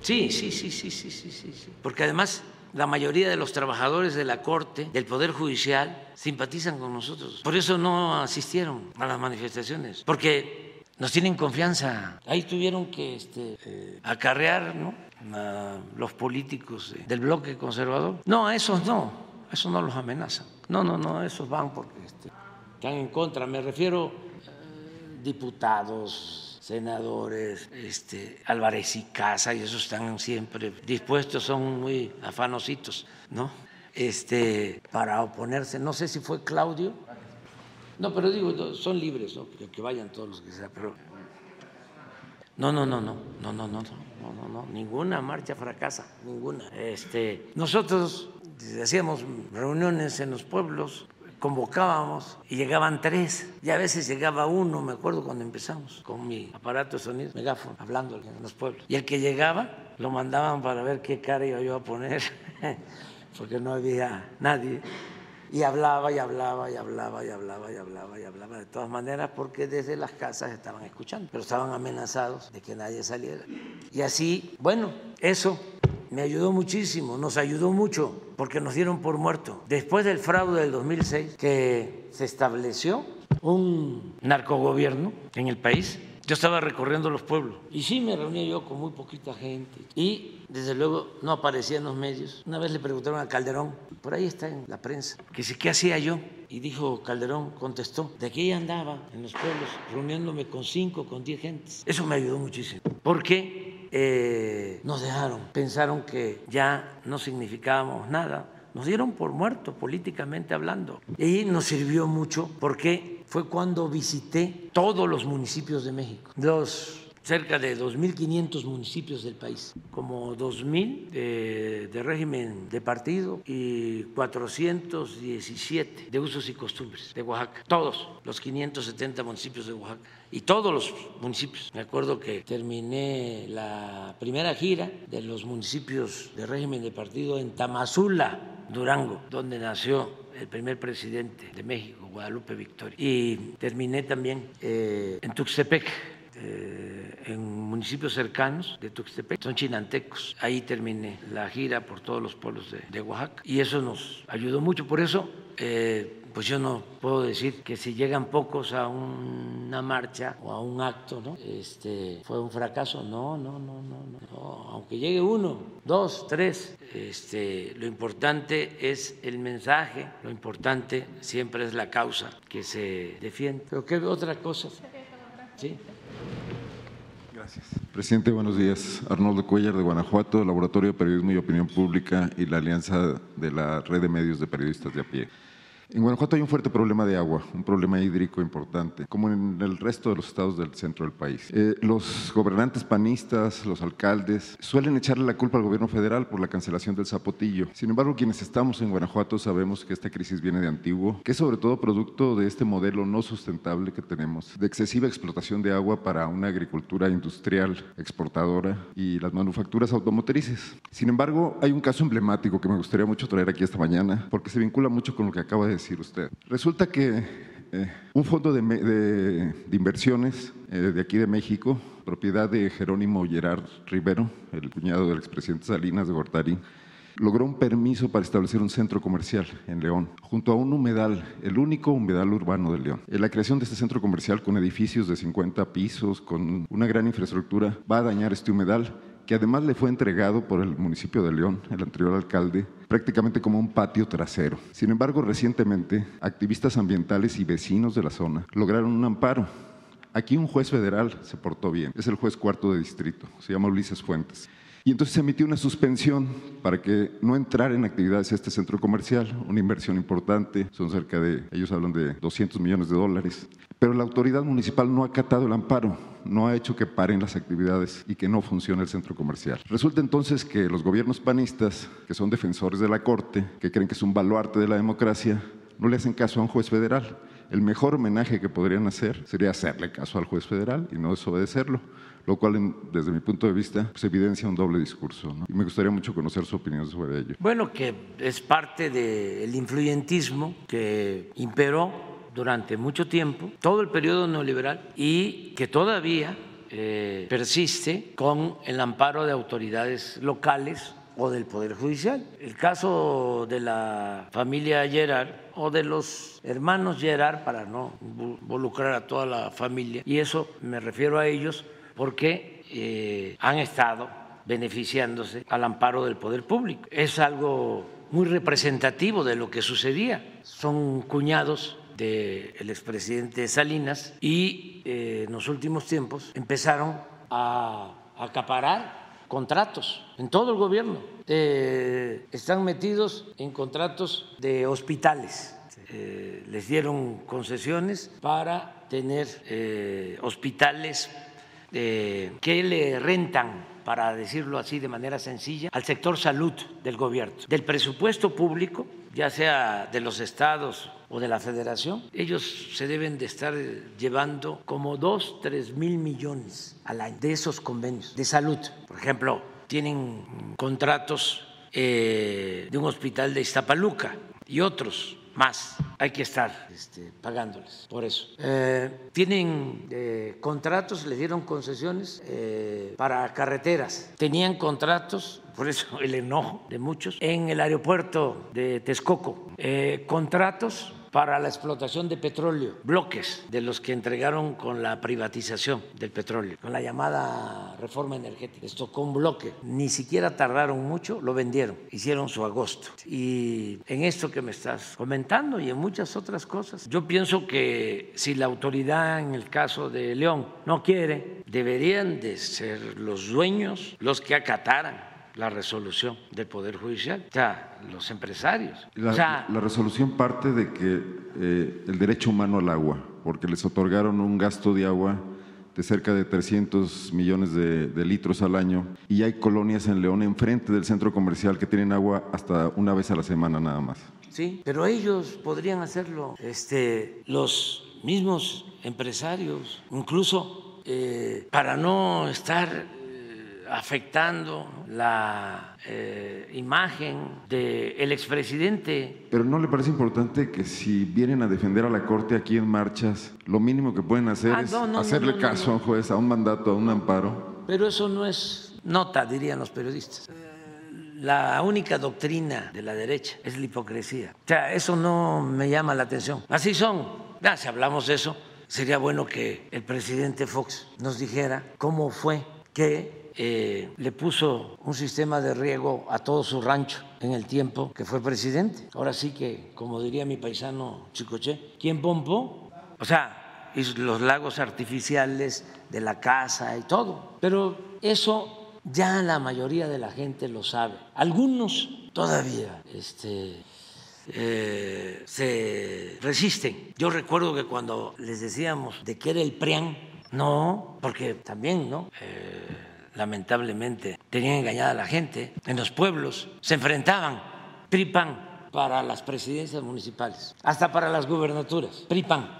Speaker 1: Sí, sí, sí, sí, sí, sí, sí. Porque además la mayoría de los trabajadores de la Corte, del Poder Judicial, simpatizan con nosotros. Por eso no asistieron a las manifestaciones, porque nos tienen confianza. Ahí tuvieron que este, eh, acarrear ¿no? a los políticos del bloque conservador. No, a esos no, a esos no los amenazan. No, no, no, a esos van porque este, están en contra. Me refiero a diputados, senadores, este, Álvarez y Casa, y esos están siempre dispuestos, son muy afanositos, ¿no? Este, para oponerse. No sé si fue Claudio. No, pero digo, son libres, ¿no? Que, vayan todos los que sean, pero... No, no, no, no, no, no. no no, no, ninguna marcha fracasa, ninguna. Este, nosotros hacíamos reuniones en los pueblos, convocábamos y llegaban tres, y a veces llegaba uno, me acuerdo cuando empezamos con mi aparato de sonido, megáfono, hablando en los pueblos. Y el que llegaba lo mandaban para ver qué cara iba yo a poner, porque no había nadie. Y hablaba y hablaba y hablaba y hablaba y hablaba y hablaba de todas maneras porque desde las casas estaban escuchando, pero estaban amenazados de que nadie saliera. Y así, bueno, eso me ayudó muchísimo, nos ayudó mucho porque nos dieron por muerto. Después del fraude del 2006 que se estableció un narcogobierno en el país, yo estaba recorriendo los pueblos y sí me reunía yo con muy poquita gente y desde luego no aparecía en los medios. Una vez le preguntaron a Calderón, por ahí está en la prensa, que si qué hacía yo y dijo Calderón, contestó, de aquí andaba en los pueblos reuniéndome con cinco, con diez gentes. Eso me ayudó muchísimo porque eh, nos dejaron, pensaron que ya no significábamos nada. Nos dieron por muertos políticamente hablando. Y nos sirvió mucho porque fue cuando visité todos los municipios de México, los cerca de 2.500 municipios del país, como 2.000 de, de, régimen de partido y 417 de usos y costumbres de Oaxaca, todos los 570 municipios de Oaxaca y todos los municipios. Me acuerdo que terminé la primera gira de los municipios de régimen de partido en Tamazula, Durango, donde nació el primer presidente de México, Guadalupe Victoria. Y terminé también eh, en Tuxtepec, eh, en municipios cercanos de Tuxtepec, son chinantecos. Ahí terminé la gira por todos los pueblos de, de Oaxaca y eso nos ayudó mucho. Por eso, eh, pues yo no puedo decir que si llegan pocos a una marcha o a un acto, ¿no? Este, fue un fracaso. No, no, no, no, no. Aunque llegue uno, dos, tres, este, lo importante es el mensaje, lo importante siempre es la causa que se defiende. Pero ¿qué otra cosa? ¿Sí?
Speaker 14: Presidente, buenos días. Arnoldo Cuellar de Guanajuato, Laboratorio de Periodismo y Opinión Pública y la Alianza de la Red de Medios de Periodistas de a pie. En Guanajuato hay un fuerte problema de agua, un problema hídrico importante, como en el resto de los estados del centro del país. Eh, los gobernantes panistas, los alcaldes, suelen echarle la culpa al gobierno federal por la cancelación del zapotillo. Sin embargo, quienes estamos en Guanajuato sabemos que esta crisis viene de antiguo, que es sobre todo producto de este modelo no sustentable que tenemos, de excesiva explotación de agua para una agricultura industrial exportadora y las manufacturas automotrices. Sin embargo, hay un caso emblemático que me gustaría mucho traer aquí esta mañana, porque se vincula mucho con lo que acaba de decir usted. Resulta que eh, un fondo de, inversiones eh, de aquí de México, propiedad de Jerónimo Gerard Rivero, el cuñado del expresidente Salinas de Gortari, logró un permiso para establecer un centro comercial en León, junto a un humedal, el único humedal urbano de León. La creación de este centro comercial con edificios de 50 pisos, con una gran infraestructura, va a dañar este humedal que además le fue entregado por el municipio de León, el anterior alcalde, prácticamente como un patio trasero. Sin embargo, recientemente, activistas ambientales y vecinos de la zona lograron un amparo. Aquí un juez federal se portó bien, es el juez cuarto de distrito, se llama Ulises Fuentes. Y entonces se emitió una suspensión para que no entrara en actividades este centro comercial, una inversión importante, son cerca de, ellos hablan de 200 millones de dólares. Pero la autoridad municipal no ha acatado el amparo, no ha hecho que paren las actividades y que no funcione el centro comercial. Resulta entonces que los gobiernos panistas, que son defensores de la Corte, que creen que es un baluarte de la democracia, no le hacen caso a un juez federal. El mejor homenaje que podrían hacer sería hacerle caso al juez federal y no desobedecerlo lo cual desde mi punto de vista pues, evidencia un doble discurso. Y me gustaría mucho conocer su opinión sobre ello.
Speaker 1: Bueno, que es parte del influyentismo que imperó durante mucho tiempo, todo el periodo neoliberal, y que todavía eh, persiste con el amparo de autoridades locales o del Poder Judicial. El caso de la familia Gerard o de los hermanos Gerard, para no involucrar a toda la familia, y eso me refiero a ellos porque eh, han estado beneficiándose al amparo del poder público. Es algo muy representativo de lo que sucedía. Son cuñados del expresidente Salinas y eh, en los últimos tiempos empezaron a acaparar contratos en todo el gobierno. Eh, están metidos en contratos de hospitales. Eh, les dieron concesiones para tener hospitales eh, que le rentan, para decirlo así de manera sencilla, al sector salud del gobierno. Del presupuesto público, ya sea de los estados o de la federación, ellos se deben de estar llevando como dos, tres mil millones al año de esos convenios de salud. Por ejemplo, tienen contratos eh, de un hospital de Iztapaluca y otros más. Hay que estar este, pagándoles por eso. Eh, tienen eh, contratos, les dieron concesiones eh, para carreteras. Tenían contratos, por eso el enojo de muchos, en el aeropuerto de Texcoco. contratos para la explotación de petróleo, bloques de los que entregaron con la privatización del petróleo, con la llamada reforma energética. Les tocó un bloque, ni siquiera tardaron mucho, lo vendieron, hicieron su agosto. Y en esto que me estás comentando y en muchas otras cosas, yo pienso que si la autoridad en el caso de León no quiere, deberían de ser los dueños los que acataran la resolución del Poder Judicial, o sea, los empresarios.
Speaker 14: La,
Speaker 1: o sea,
Speaker 14: la resolución parte de que eh, el derecho humano al agua, porque les otorgaron un gasto de agua de cerca de 300 millones de, de, litros al año y hay colonias en León enfrente del centro comercial que tienen agua hasta una vez a la semana nada más.
Speaker 1: Sí, pero ellos podrían hacerlo, este, los mismos empresarios, incluso eh, para no estar afectando la eh, imagen del expresidente.
Speaker 14: Pero ¿no le parece importante que si vienen a defender a la Corte aquí en marchas, lo mínimo que pueden hacer
Speaker 1: Ah,
Speaker 14: es
Speaker 1: no, no,
Speaker 14: hacerle
Speaker 1: no,
Speaker 14: caso a un juez, a un mandato, a un amparo?
Speaker 1: Pero eso no es nota, dirían los periodistas. La única doctrina de la derecha es la hipocresía. O sea, eso no me llama la atención. Así son. Ya, si hablamos de eso, sería bueno que el presidente Fox nos dijera cómo fue que eh, le puso un sistema de riego a todo su rancho en el tiempo que fue presidente. Ahora sí que, como diría mi paisano Chicoche, ¿quién pompó? O sea, los lagos artificiales de la casa y todo. Pero eso ya la mayoría de la gente lo sabe. Algunos todavía este, eh, se resisten. Yo recuerdo que cuando les decíamos de que era el PRIAN, no, porque también, ¿no? Eh, lamentablemente tenían engañada a la gente. En los pueblos se enfrentaban PRI-PAN para las presidencias municipales, hasta para las gubernaturas, PRI-PAN.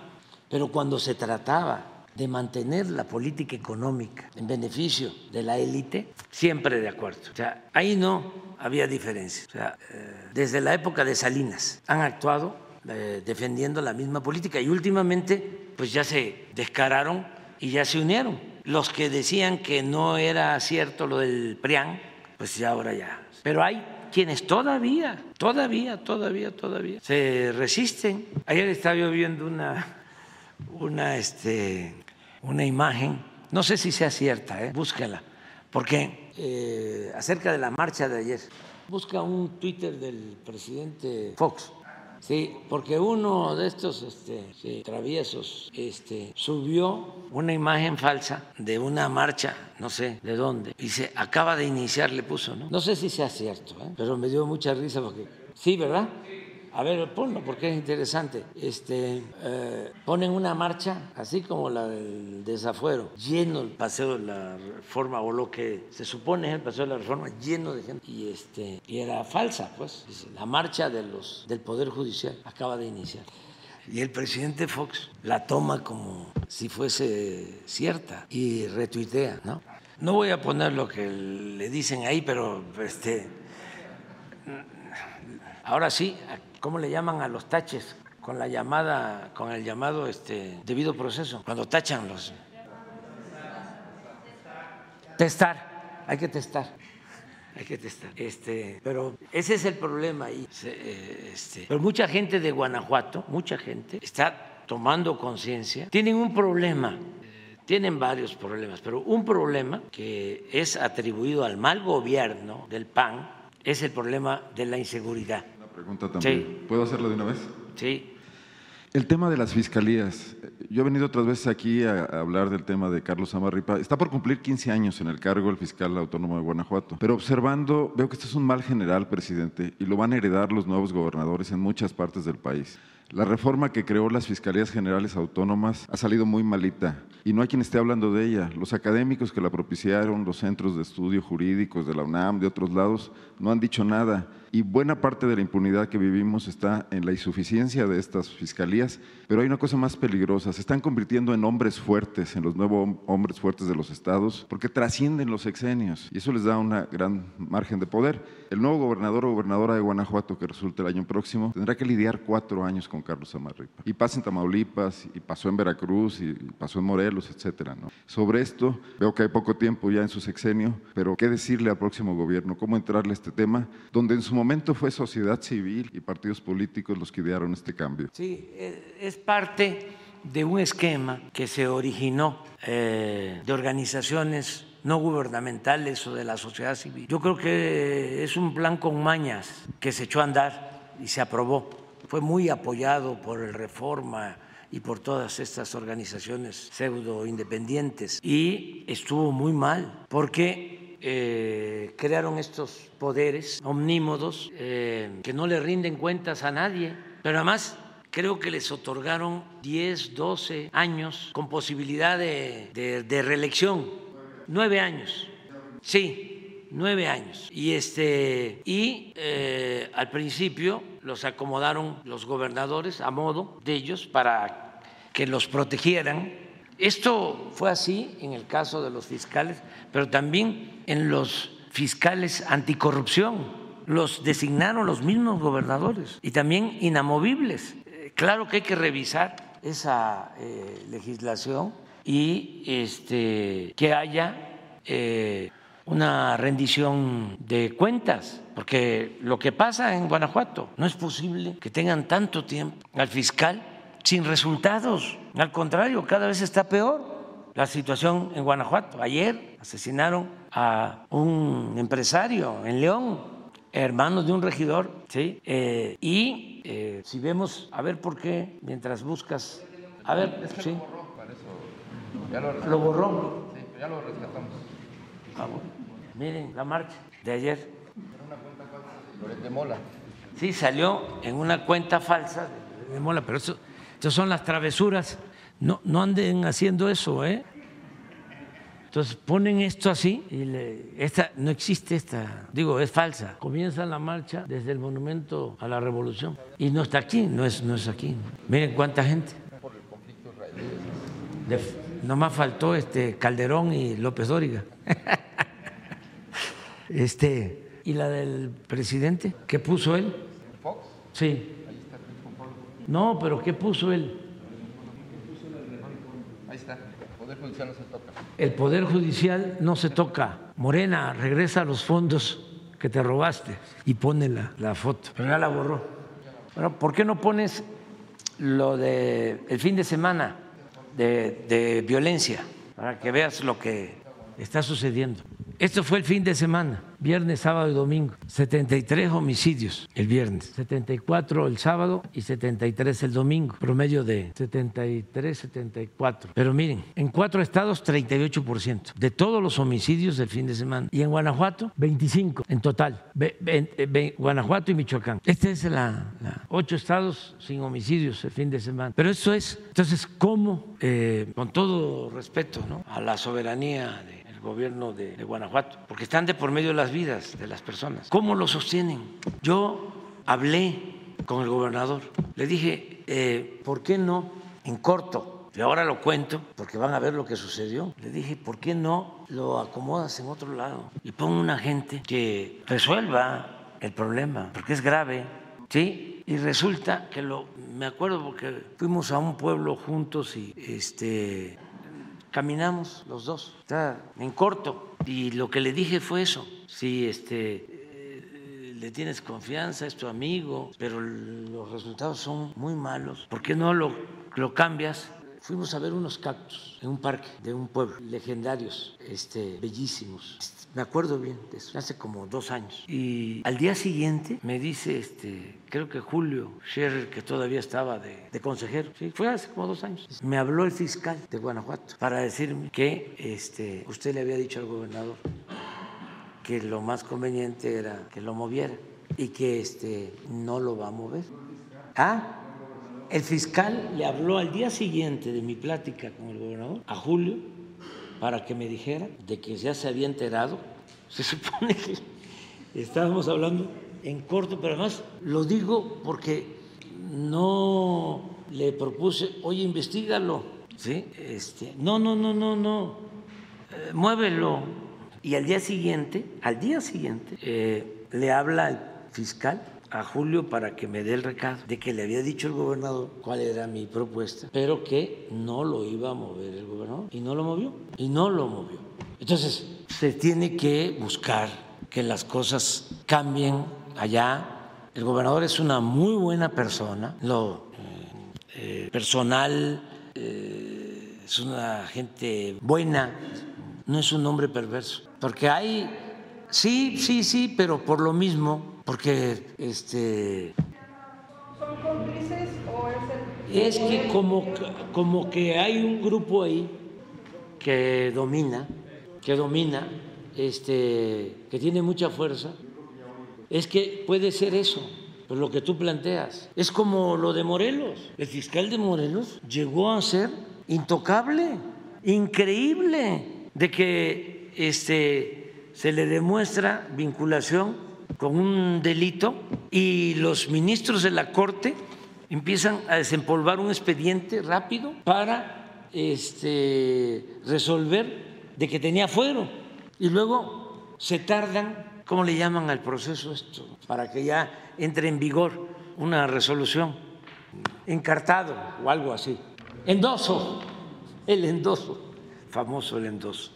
Speaker 1: Pero cuando se trataba de mantener la política económica en beneficio de la élite, siempre de acuerdo. O sea, ahí no había diferencia. O sea, eh, desde la época de Salinas han actuado eh, defendiendo la misma política y últimamente pues ya se descararon y ya se unieron. Los que decían que no era cierto lo del PRIAN, pues ya ahora ya. Pero hay quienes todavía, todavía, todavía, todavía se resisten. Ayer estaba yo viendo una, una, este, una imagen, no sé si sea cierta, ¿eh? búscala, porque eh, acerca de la marcha de ayer, busca un Twitter del presidente Fox. Sí, porque uno de estos este, traviesos este, subió una imagen falsa de una marcha, no sé de dónde, y se acaba de iniciar, le puso, ¿no? No sé si sea cierto, ¿eh? pero me dio mucha risa porque, sí, ¿verdad? A ver, ponlo porque es interesante. Este, eh, ponen una marcha, así como la del desafuero, lleno el paseo de la reforma, o lo que se supone es el paseo de la reforma, lleno de gente. Y, este, y era falsa, pues. La marcha de los, del Poder Judicial acaba de iniciar. Y el presidente Fox la toma como si fuese cierta y retuitea, ¿no? No voy a poner lo que le dicen ahí, pero este, ahora sí, ¿cómo le llaman a los taches? Con la llamada, con el llamado este, debido proceso, cuando tachan los. Testar, hay que testar. Hay que testar. Este, pero ese es el problema ahí. Este, pero mucha gente de Guanajuato, mucha gente, está tomando conciencia. Tienen un problema, eh, tienen varios problemas, pero un problema que es atribuido al mal gobierno del PAN es el problema de la inseguridad.
Speaker 14: Pregunta también.
Speaker 1: Sí.
Speaker 14: ¿Puedo hacerlo de una vez?
Speaker 1: Sí.
Speaker 14: El tema de las fiscalías. Yo he venido otras veces aquí a, hablar del tema de Carlos Amarripa. Está por cumplir 15 años en el cargo el fiscal autónomo de Guanajuato. Pero observando, veo que este es un mal general, presidente, y lo van a heredar los nuevos gobernadores en muchas partes del país. La reforma que creó las Fiscalías Generales Autónomas ha salido muy malita y no hay quien esté hablando de ella. Los académicos que la propiciaron, los centros de estudio jurídicos de la UNAM, de otros lados, no han dicho nada. Y buena parte de la impunidad que vivimos está en la insuficiencia de estas fiscalías, pero hay una cosa más peligrosa, se están convirtiendo en hombres fuertes, en los nuevos hombres fuertes de los estados, porque trascienden los sexenios y eso les da una gran margen de poder. El nuevo gobernador o gobernadora de Guanajuato, que resulte el año próximo, tendrá que lidiar cuatro años con Carlos Amarripa. Y pasa en Tamaulipas, y pasó en Veracruz, y pasó en Morelos, etcétera. ¿no? Sobre esto, veo que hay poco tiempo ya en su sexenio, pero ¿qué decirle al próximo gobierno? ¿Cómo entrarle a este tema? Donde en su momento fue sociedad civil y partidos políticos los que idearon este cambio.
Speaker 1: Sí, eh, es parte de un esquema que se originó eh, de organizaciones no gubernamentales o de la sociedad civil. Yo creo que es un plan con mañas que se echó a andar y se aprobó. Fue muy apoyado por el Reforma y por todas estas organizaciones pseudo independientes y estuvo muy mal porque eh, crearon estos poderes omnímodos eh, que no le rinden cuentas a nadie, pero además creo que les otorgaron 10, 12 años con posibilidad de, reelección, nueve años, sí, nueve años. Y, este, y eh, al principio los acomodaron los gobernadores a modo de ellos para que los protegieran. Esto fue así en el caso de los fiscales, pero también en los fiscales anticorrupción. Los designaron los mismos gobernadores y también inamovibles. Claro que hay que revisar esa eh, legislación y este, que haya eh, una rendición de cuentas, porque lo que pasa en Guanajuato no es posible que tengan tanto tiempo al fiscal sin resultados. Al contrario, cada vez está peor la situación en Guanajuato. Ayer asesinaron a un empresario en León, hermano de un regidor, ¿sí? Eh, y eh, si vemos, a ver por qué, mientras buscas, a ver,
Speaker 15: es que
Speaker 1: sí.
Speaker 15: lo borró, para eso. Ya lo,
Speaker 1: ¿Lo borró?
Speaker 15: Sí, ya lo rescatamos.
Speaker 1: Ah, bueno. Miren la marcha de ayer.
Speaker 15: Era una cuenta falsa de Mola.
Speaker 1: Sí, salió en una cuenta falsa de Mola, pero eso, eso son las travesuras. No, no anden haciendo eso, ¿eh? Entonces ponen esto así y le- esta no existe esta, digo, es falsa. Comienza la marcha desde el monumento a la revolución y no está aquí, no es, no es aquí. Miren cuánta gente.
Speaker 15: Por el conflicto israelí.
Speaker 1: Nomás faltó este Calderón y López Dóriga. Este, ¿y la del presidente? ¿Qué puso él?
Speaker 15: Fox,
Speaker 1: Sí. No, pero ¿qué puso él?
Speaker 15: Ahí está. El Poder Judicial no se toca.
Speaker 1: El Poder Judicial no se toca. Morena, regresa los fondos que te robaste y pone la, foto. Pero ya la borró. Bueno, ¿por qué no pones lo de el fin de semana de violencia? Para que veas lo que está sucediendo. Esto fue el fin de semana, viernes, sábado y domingo. 73 homicidios el viernes, 74 el sábado y 73 el domingo. Promedio de 73, 74. Pero miren, en cuatro estados 38% de todos los homicidios del fin de semana. Y en Guanajuato 25 en total. Guanajuato y Michoacán. Este es la, ocho estados sin homicidios el fin de semana. Pero eso es, entonces, ¿cómo, eh, con todo respeto ¿no? a la soberanía de gobierno de, de Guanajuato, porque están de por medio las vidas de las personas. ¿Cómo lo sostienen? Yo hablé con el gobernador, le dije, eh, ¿por qué no en corto? Y ahora lo cuento porque van a ver lo que sucedió. Le dije, ¿por qué no lo acomodas en otro lado y pon una gente que resuelva el problema? Porque es grave, ¿sí? Y resulta que lo, me acuerdo porque fuimos a un pueblo juntos y este, caminamos los dos, está en corto. Y lo que le dije fue eso, si este, eh, le tienes confianza, es tu amigo, pero los resultados son muy malos, ¿por qué no lo, lo cambias? Fuimos a ver unos cactus en un parque de un pueblo, legendarios, este, bellísimos. Me acuerdo bien de eso, hace como dos años. Y al día siguiente me dice, este, creo que Julio Scherer, que todavía estaba de, de consejero, sí, fue hace como dos años. Me habló el fiscal de Guanajuato para decirme que este, usted le había dicho al gobernador que lo más conveniente era que lo moviera y que este, no lo va a mover. Ah, el fiscal le habló al día siguiente de mi plática con el gobernador, a Julio, para que me dijera de que ya se había enterado. Se supone que estábamos hablando en corto, pero además lo digo porque no le propuse, oye, investigalo. ¿Sí? Este, no, no, no, no, no, eh, muévelo. Y al día siguiente, al día siguiente, eh, le habla el fiscal a Julio para que me dé el recado de que le había dicho el gobernador cuál era mi propuesta, pero que no lo iba a mover el gobernador. Y no lo movió. Y no lo movió. Entonces, se tiene que buscar que las cosas cambien allá. El gobernador es una muy buena persona, lo eh, personal, eh, es una gente buena, no es un hombre perverso. Porque hay, sí, sí, sí, pero por lo mismo, porque este...
Speaker 8: ¿Son cómplices o es el...
Speaker 1: Es que como, como que hay un grupo ahí que domina, que domina, este, que tiene mucha fuerza, es que puede ser eso, por lo que tú planteas. Es como lo de Morelos. El fiscal de Morelos llegó a ser intocable, increíble, de que este, se le demuestra vinculación con un delito y los ministros de la Corte empiezan a desempolvar un expediente rápido para este, resolver de que tenía fuero y luego se tardan, ¿cómo le llaman al proceso esto? Para que ya entre en vigor una resolución, encartado o algo así. Endoso, el endoso, famoso el endoso.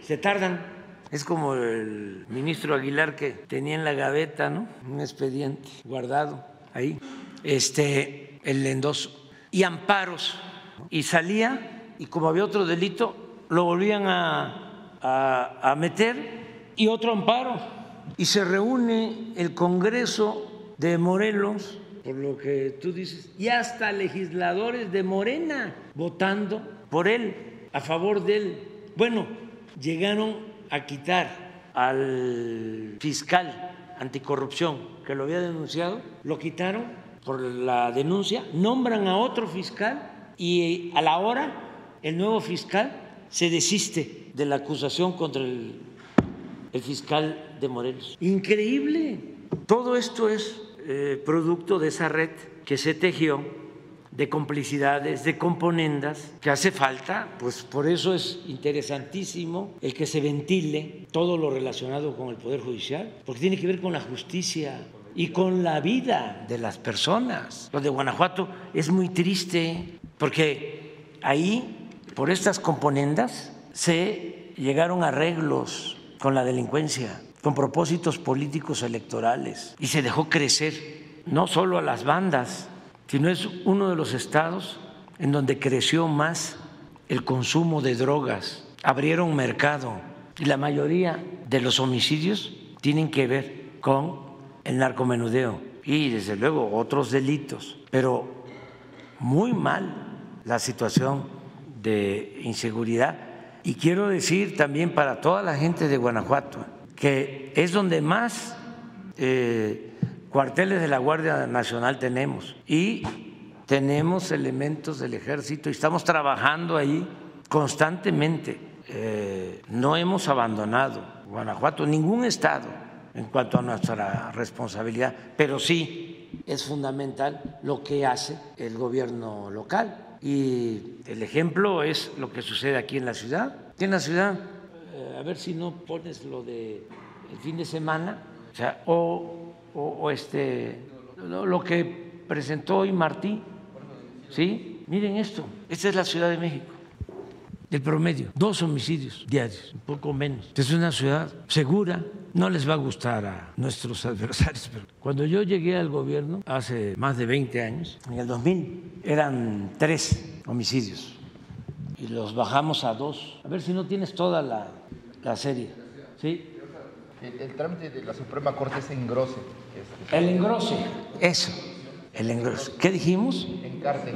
Speaker 1: Se tardan, es como el ministro Aguilar que tenía en la gaveta, ¿no? Un expediente guardado ahí, este, el endoso. Y amparos, y salía, y como había otro delito, lo volvían a, a, a meter y otro amparo. Y se reúne el Congreso de Morelos, por lo que tú dices, y hasta legisladores de Morena votando por él, a favor de él. Bueno, llegaron a quitar al fiscal anticorrupción que lo había denunciado, lo quitaron por la denuncia, nombran a otro fiscal y a la hora el nuevo fiscal se desiste de la acusación contra el, el fiscal de Morelos. Increíble. Todo esto es eh, producto de esa red que se tejió de complicidades, de componendas, que hace falta, pues por eso es interesantísimo el que se ventile todo lo relacionado con el Poder Judicial, porque tiene que ver con la justicia y con la vida de las personas. Lo de Guanajuato es muy triste, porque ahí, por estas componendas, se llegaron arreglos con la delincuencia, con propósitos políticos electorales, y se dejó crecer no solo a las bandas, sino es uno de los estados en donde creció más el consumo de drogas, abrieron mercado y la mayoría de los homicidios tienen que ver con el narcomenudeo y desde luego otros delitos, pero muy mal la situación de inseguridad. Y quiero decir también para toda la gente de Guanajuato que es donde más eh, cuarteles de la Guardia Nacional tenemos y tenemos elementos del ejército y estamos trabajando ahí constantemente. Eh, no hemos abandonado Guanajuato, ningún estado en cuanto a nuestra responsabilidad, pero sí es fundamental lo que hace el gobierno local. Y el ejemplo es lo que sucede aquí en la ciudad. Aquí en la ciudad, eh, a ver si no pones lo de el fin de semana, o sea, o o, este, lo, que presentó hoy Martí. ¿Sí? Miren esto, esta es la Ciudad de México. El promedio, dos homicidios diarios, un poco menos. Es una ciudad segura, no les va a gustar a nuestros adversarios, pero cuando yo llegué al gobierno hace más de 20 años, en el 2000, eran tres homicidios y los bajamos a dos. A ver si no tienes toda la, la serie. ¿Sí?
Speaker 15: El, trámite de la Suprema Corte es engrose.
Speaker 1: El engrose, eso, el engrose. ¿Qué dijimos?
Speaker 15: Encarte.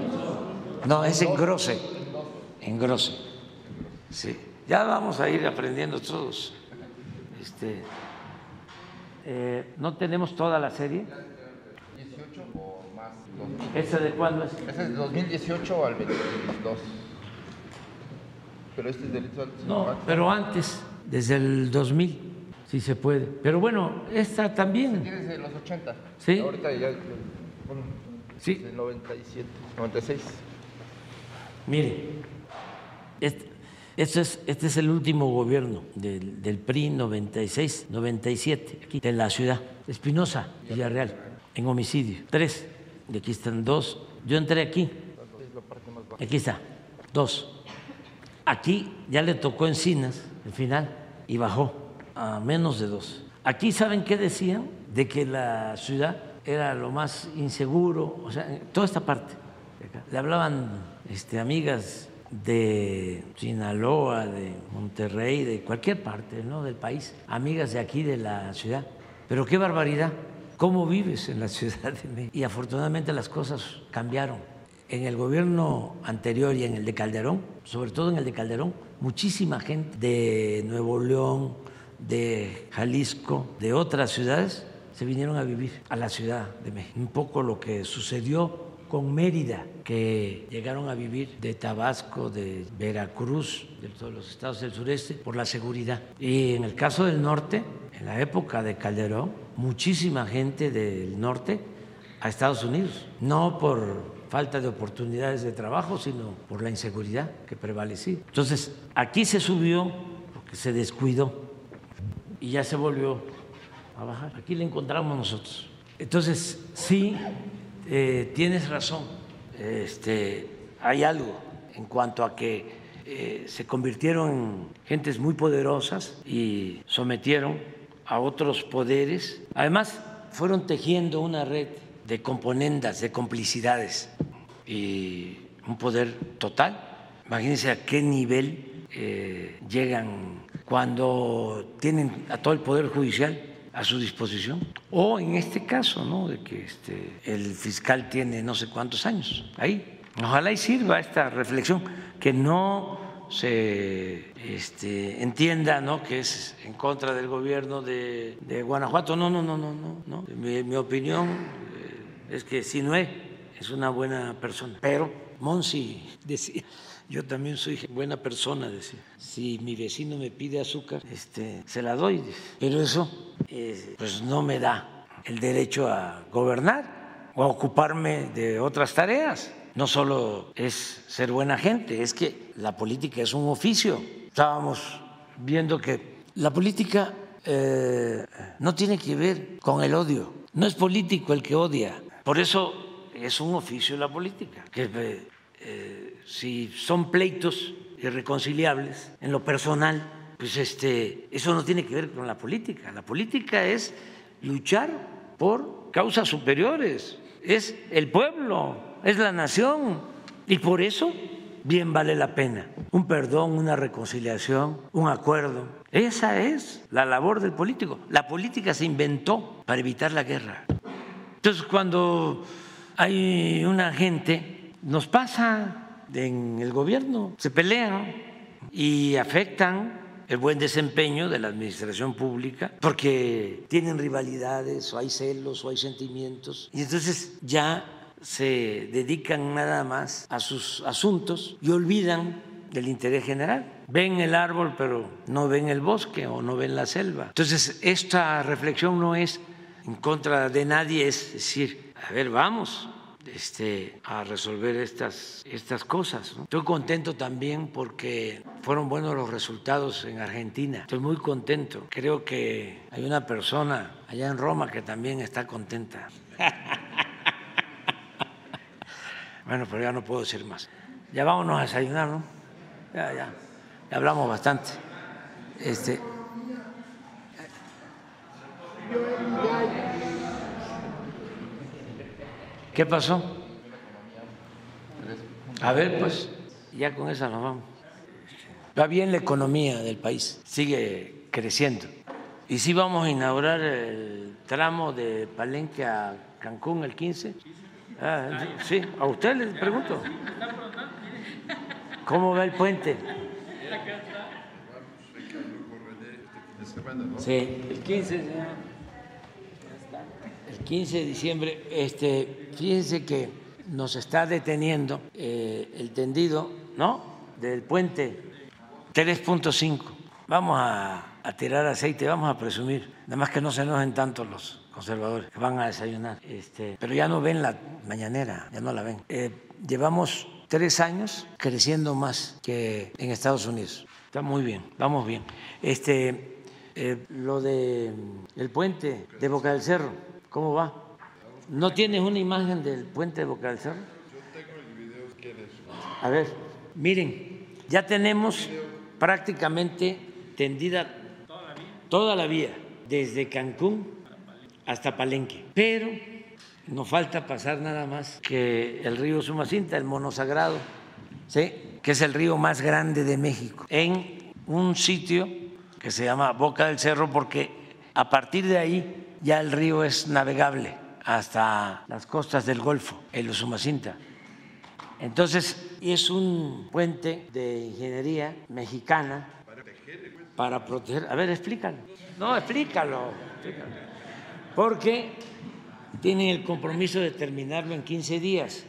Speaker 1: No, es engrose, engrose. Sí, ya vamos a ir aprendiendo todos. Este, eh, ¿No tenemos toda la serie?
Speaker 15: 18 o más.
Speaker 1: ¿Esa de cuándo es?
Speaker 15: Esa es de 2018 al 22. Pero este es delito
Speaker 1: No, pero antes, desde el 2000 si se puede. Pero bueno, esta también.
Speaker 15: Tienes de los 80.
Speaker 1: Sí.
Speaker 15: Ahorita ya. Bueno,
Speaker 1: sí.
Speaker 15: De 97, 96.
Speaker 1: Mire, este, este, es, este es el último gobierno del, del PRI 96-97, aquí en la ciudad. Espinosa, Villarreal, en homicidio. Tres. Y aquí están dos. Yo entré aquí. Aquí está. Dos. Aquí ya le tocó Encinas, el final, y bajó a menos de dos. Aquí saben qué decían de que la ciudad era lo más inseguro, o sea, toda esta parte. Le hablaban este, amigas de Sinaloa, de Monterrey, de cualquier parte ¿no? del país, amigas de aquí, de la ciudad. Pero qué barbaridad, cómo vives en la ciudad de México. Y afortunadamente las cosas cambiaron. En el gobierno anterior y en el de Calderón, sobre todo en el de Calderón, muchísima gente de Nuevo León, de Jalisco, de otras ciudades, se vinieron a vivir a la Ciudad de México. Un poco lo que sucedió con Mérida, que llegaron a vivir de Tabasco, de Veracruz, de todos los estados del sureste, por la seguridad. Y en el caso del norte, en la época de Calderón, muchísima gente del norte a Estados Unidos, no por falta de oportunidades de trabajo, sino por la inseguridad que prevalecía. Entonces, aquí se subió porque se descuidó y ya se volvió a bajar. Aquí le encontramos nosotros. Entonces, sí, eh, tienes razón, este, hay algo en cuanto a que eh, se convirtieron en gentes muy poderosas y sometieron a otros poderes. Además, fueron tejiendo una red de componendas, de complicidades y un poder total. Imagínense a qué nivel eh, llegan cuando tienen a todo el poder judicial a su disposición. O en este caso, ¿no? De que este, el fiscal tiene no sé cuántos años ahí. Ojalá y sirva esta reflexión, que no se este, entienda ¿no? que es en contra del gobierno de, Guanajuato. No, no, no, no, no. Mi, opinión eh, es que si no es, es una buena persona. Pero Monsi decía yo también soy buena persona, decía. Si mi vecino me pide azúcar, este, se la doy. Pero eso eh, pues no me da el derecho a gobernar o a ocuparme de otras tareas. No solo es ser buena gente, es que la política es un oficio. Estábamos viendo que la política eh, no tiene que ver con el odio. No es político el que odia. Por eso es un oficio la política. Que, eh, si son pleitos irreconciliables en lo personal, pues este, eso no tiene que ver con la política. La política es luchar por causas superiores, es el pueblo, es la nación. Y por eso bien vale la pena un perdón, una reconciliación, un acuerdo. Esa es la labor del político. La política se inventó para evitar la guerra. Entonces, cuando hay una gente, nos pasa en el gobierno, se pelean y afectan el buen desempeño de la administración pública porque tienen rivalidades o hay celos o hay sentimientos y entonces ya se dedican nada más a sus asuntos y olvidan del interés general. Ven el árbol pero no ven el bosque o no ven la selva. Entonces esta reflexión no es en contra de nadie, es decir, a ver, vamos, este, a resolver estas, estas cosas. Estoy contento también porque fueron buenos los resultados en Argentina. Estoy muy contento. Creo que hay una persona allá en Roma que también está contenta. bueno, pero ya no puedo decir más. Ya vámonos a desayunar, ¿no? Ya, ya. Ya hablamos bastante. Este. ¿Qué pasó? A ver, pues, ya con esa nos vamos. Va bien la economía del país, sigue creciendo. Y sí vamos a inaugurar el tramo de Palenque a Cancún el 15. Ah, sí, a usted le pregunto. ¿Cómo va el puente? Sí, el 15. 15 de diciembre, este, fíjense que nos está deteniendo eh, el tendido, ¿no? Del puente 3.5. Vamos a, tirar aceite, vamos a presumir, nada más que no se enojen tanto los conservadores que van a desayunar, este, pero ya no ven la mañanera, ya no la ven. Eh, llevamos tres años creciendo más que en Estados Unidos. Está muy bien, vamos bien. Este, eh, lo de el puente de Boca del Cerro ¿Cómo va? ¿No tienes una imagen del puente de Boca del Cerro? Yo tengo el video, ¿quieres? A ver, miren, ya tenemos prácticamente tendida toda la vía, desde Cancún hasta Palenque. Pero nos falta pasar nada más que el río Sumacinta, el monosagrado, ¿sí? que es el río más grande de México, en un sitio que se llama Boca del Cerro, porque a partir de ahí ya el río es navegable hasta las costas del Golfo, el Usumacinta. Entonces, es un puente de ingeniería mexicana para proteger. A ver, explícalo. No, explícalo. Porque tienen el compromiso de terminarlo en 15 días.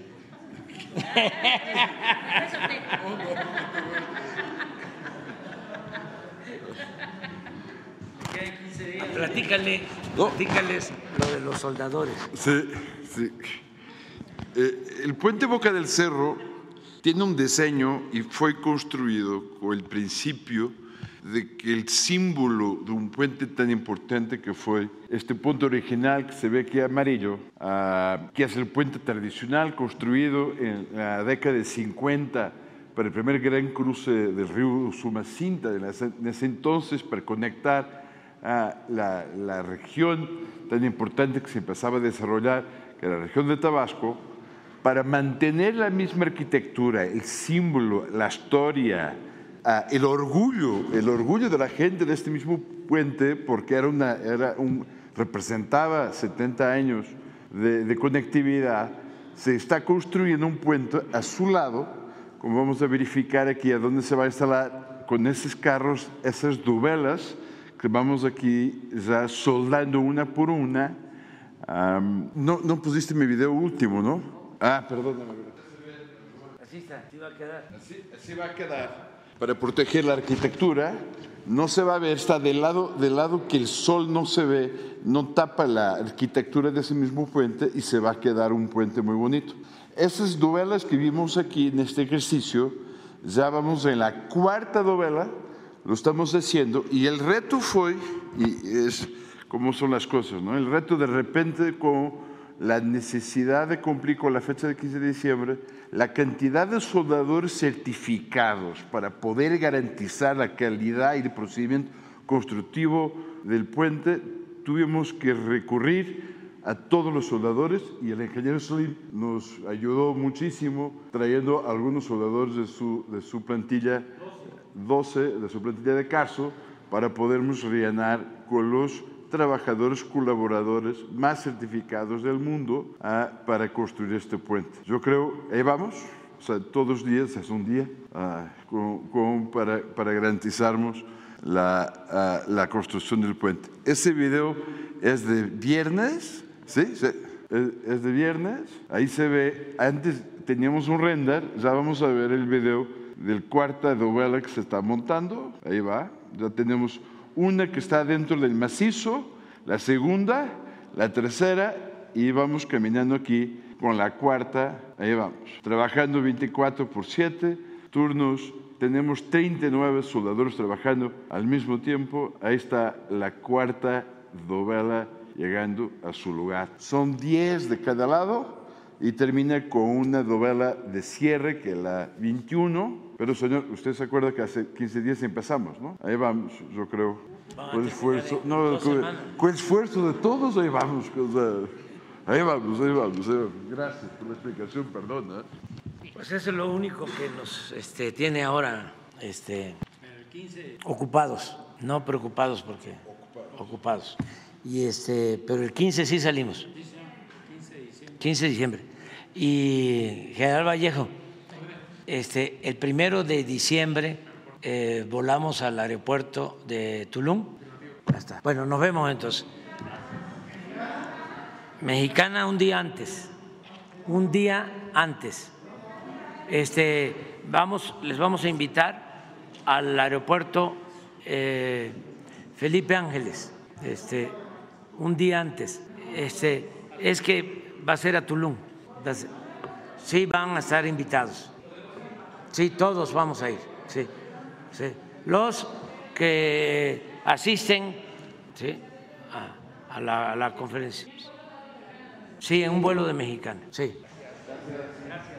Speaker 1: Platícale, platícales lo de los soldadores.
Speaker 4: Sí, sí. Eh, el puente Boca del Cerro tiene un diseño y fue construido con el principio de que el símbolo de un puente tan importante que fue este punto original que se ve aquí amarillo, ah, que es el puente tradicional construido en la década de 50 para el primer gran cruce del río Sumacinta en ese entonces para conectar a la, región tan importante que se empezaba a desarrollar, que era la región de Tabasco, para mantener la misma arquitectura, el símbolo, la historia, el orgullo, el orgullo de la gente de este mismo puente, porque era una, era un, representaba 70 años de, de conectividad, se está construyendo un puente a su lado, como vamos a verificar aquí, a dónde se va a instalar con esos carros, esas duvelas, que vamos aquí ya soldando una por una. Um, no, no pusiste mi video último, ¿no? Ah, perdóname.
Speaker 1: Así está, así va a quedar.
Speaker 4: Así, así va a quedar. Para proteger la arquitectura, no se va a ver, está del lado, del lado que el sol no se ve, no tapa la arquitectura de ese mismo puente y se va a quedar un puente muy bonito. Esas novelas que vimos aquí en este ejercicio, ya vamos en la cuarta novela, lo estamos haciendo y el reto fue, y es como son las cosas, ¿no? El reto de repente con la necesidad de cumplir con la fecha del 15 de diciembre, la cantidad de soldadores certificados para poder garantizar la calidad y el procedimiento constructivo del puente, tuvimos que recurrir a todos los soldadores y el ingeniero Slim nos ayudó muchísimo trayendo algunos soldadores de su, de su plantilla 12 de su plantilla de caso para podernos rellenar con los trabajadores colaboradores más certificados del mundo ah, para construir este puente. Yo creo, ahí vamos, o sea, todos los días es un día ah, con, con, para, para, garantizarnos la, ah, la, construcción del puente. Ese video es de viernes, ¿sí? sí es de viernes, ahí se ve, antes teníamos un render, ya vamos a ver el video del cuarta novela que se está montando, ahí va, ya tenemos una que está dentro del macizo, la segunda, la tercera y vamos caminando aquí con la cuarta, ahí vamos, trabajando 24 por 7, turnos, tenemos 39 soldadores trabajando al mismo tiempo, ahí está la cuarta novela llegando a su lugar. Son 10 de cada lado y termina con una novela de cierre que la 21. Pero señor, usted se acuerda que hace 15 días empezamos, ¿no? Ahí vamos, yo creo. Con esfuerzo, no, con, con, esfuerzo de todos, ahí vamos. O sea, ahí vamos, ahí vamos, ahí vamos. Gracias por la explicación, perdona.
Speaker 1: Pues eso es lo único que nos este, tiene ahora este, ocupados, no preocupados porque ocupados. Y este, pero el 15 sí salimos. 15 de diciembre. Y General Vallejo, este, el primero de diciembre eh, volamos al aeropuerto de Tulum. Bueno, nos vemos entonces. Mexicana un día antes, un día antes. Este, vamos, les vamos a invitar al aeropuerto eh, Felipe Ángeles, este, un día antes. Este, es que va a ser a Tulum. Sí, van a estar invitados. Sí, todos vamos a ir. Sí, sí. Los que asisten ¿sí? a, a, la, a la conferencia. Sí, en un vuelo de mexicano. Sí. Gracias.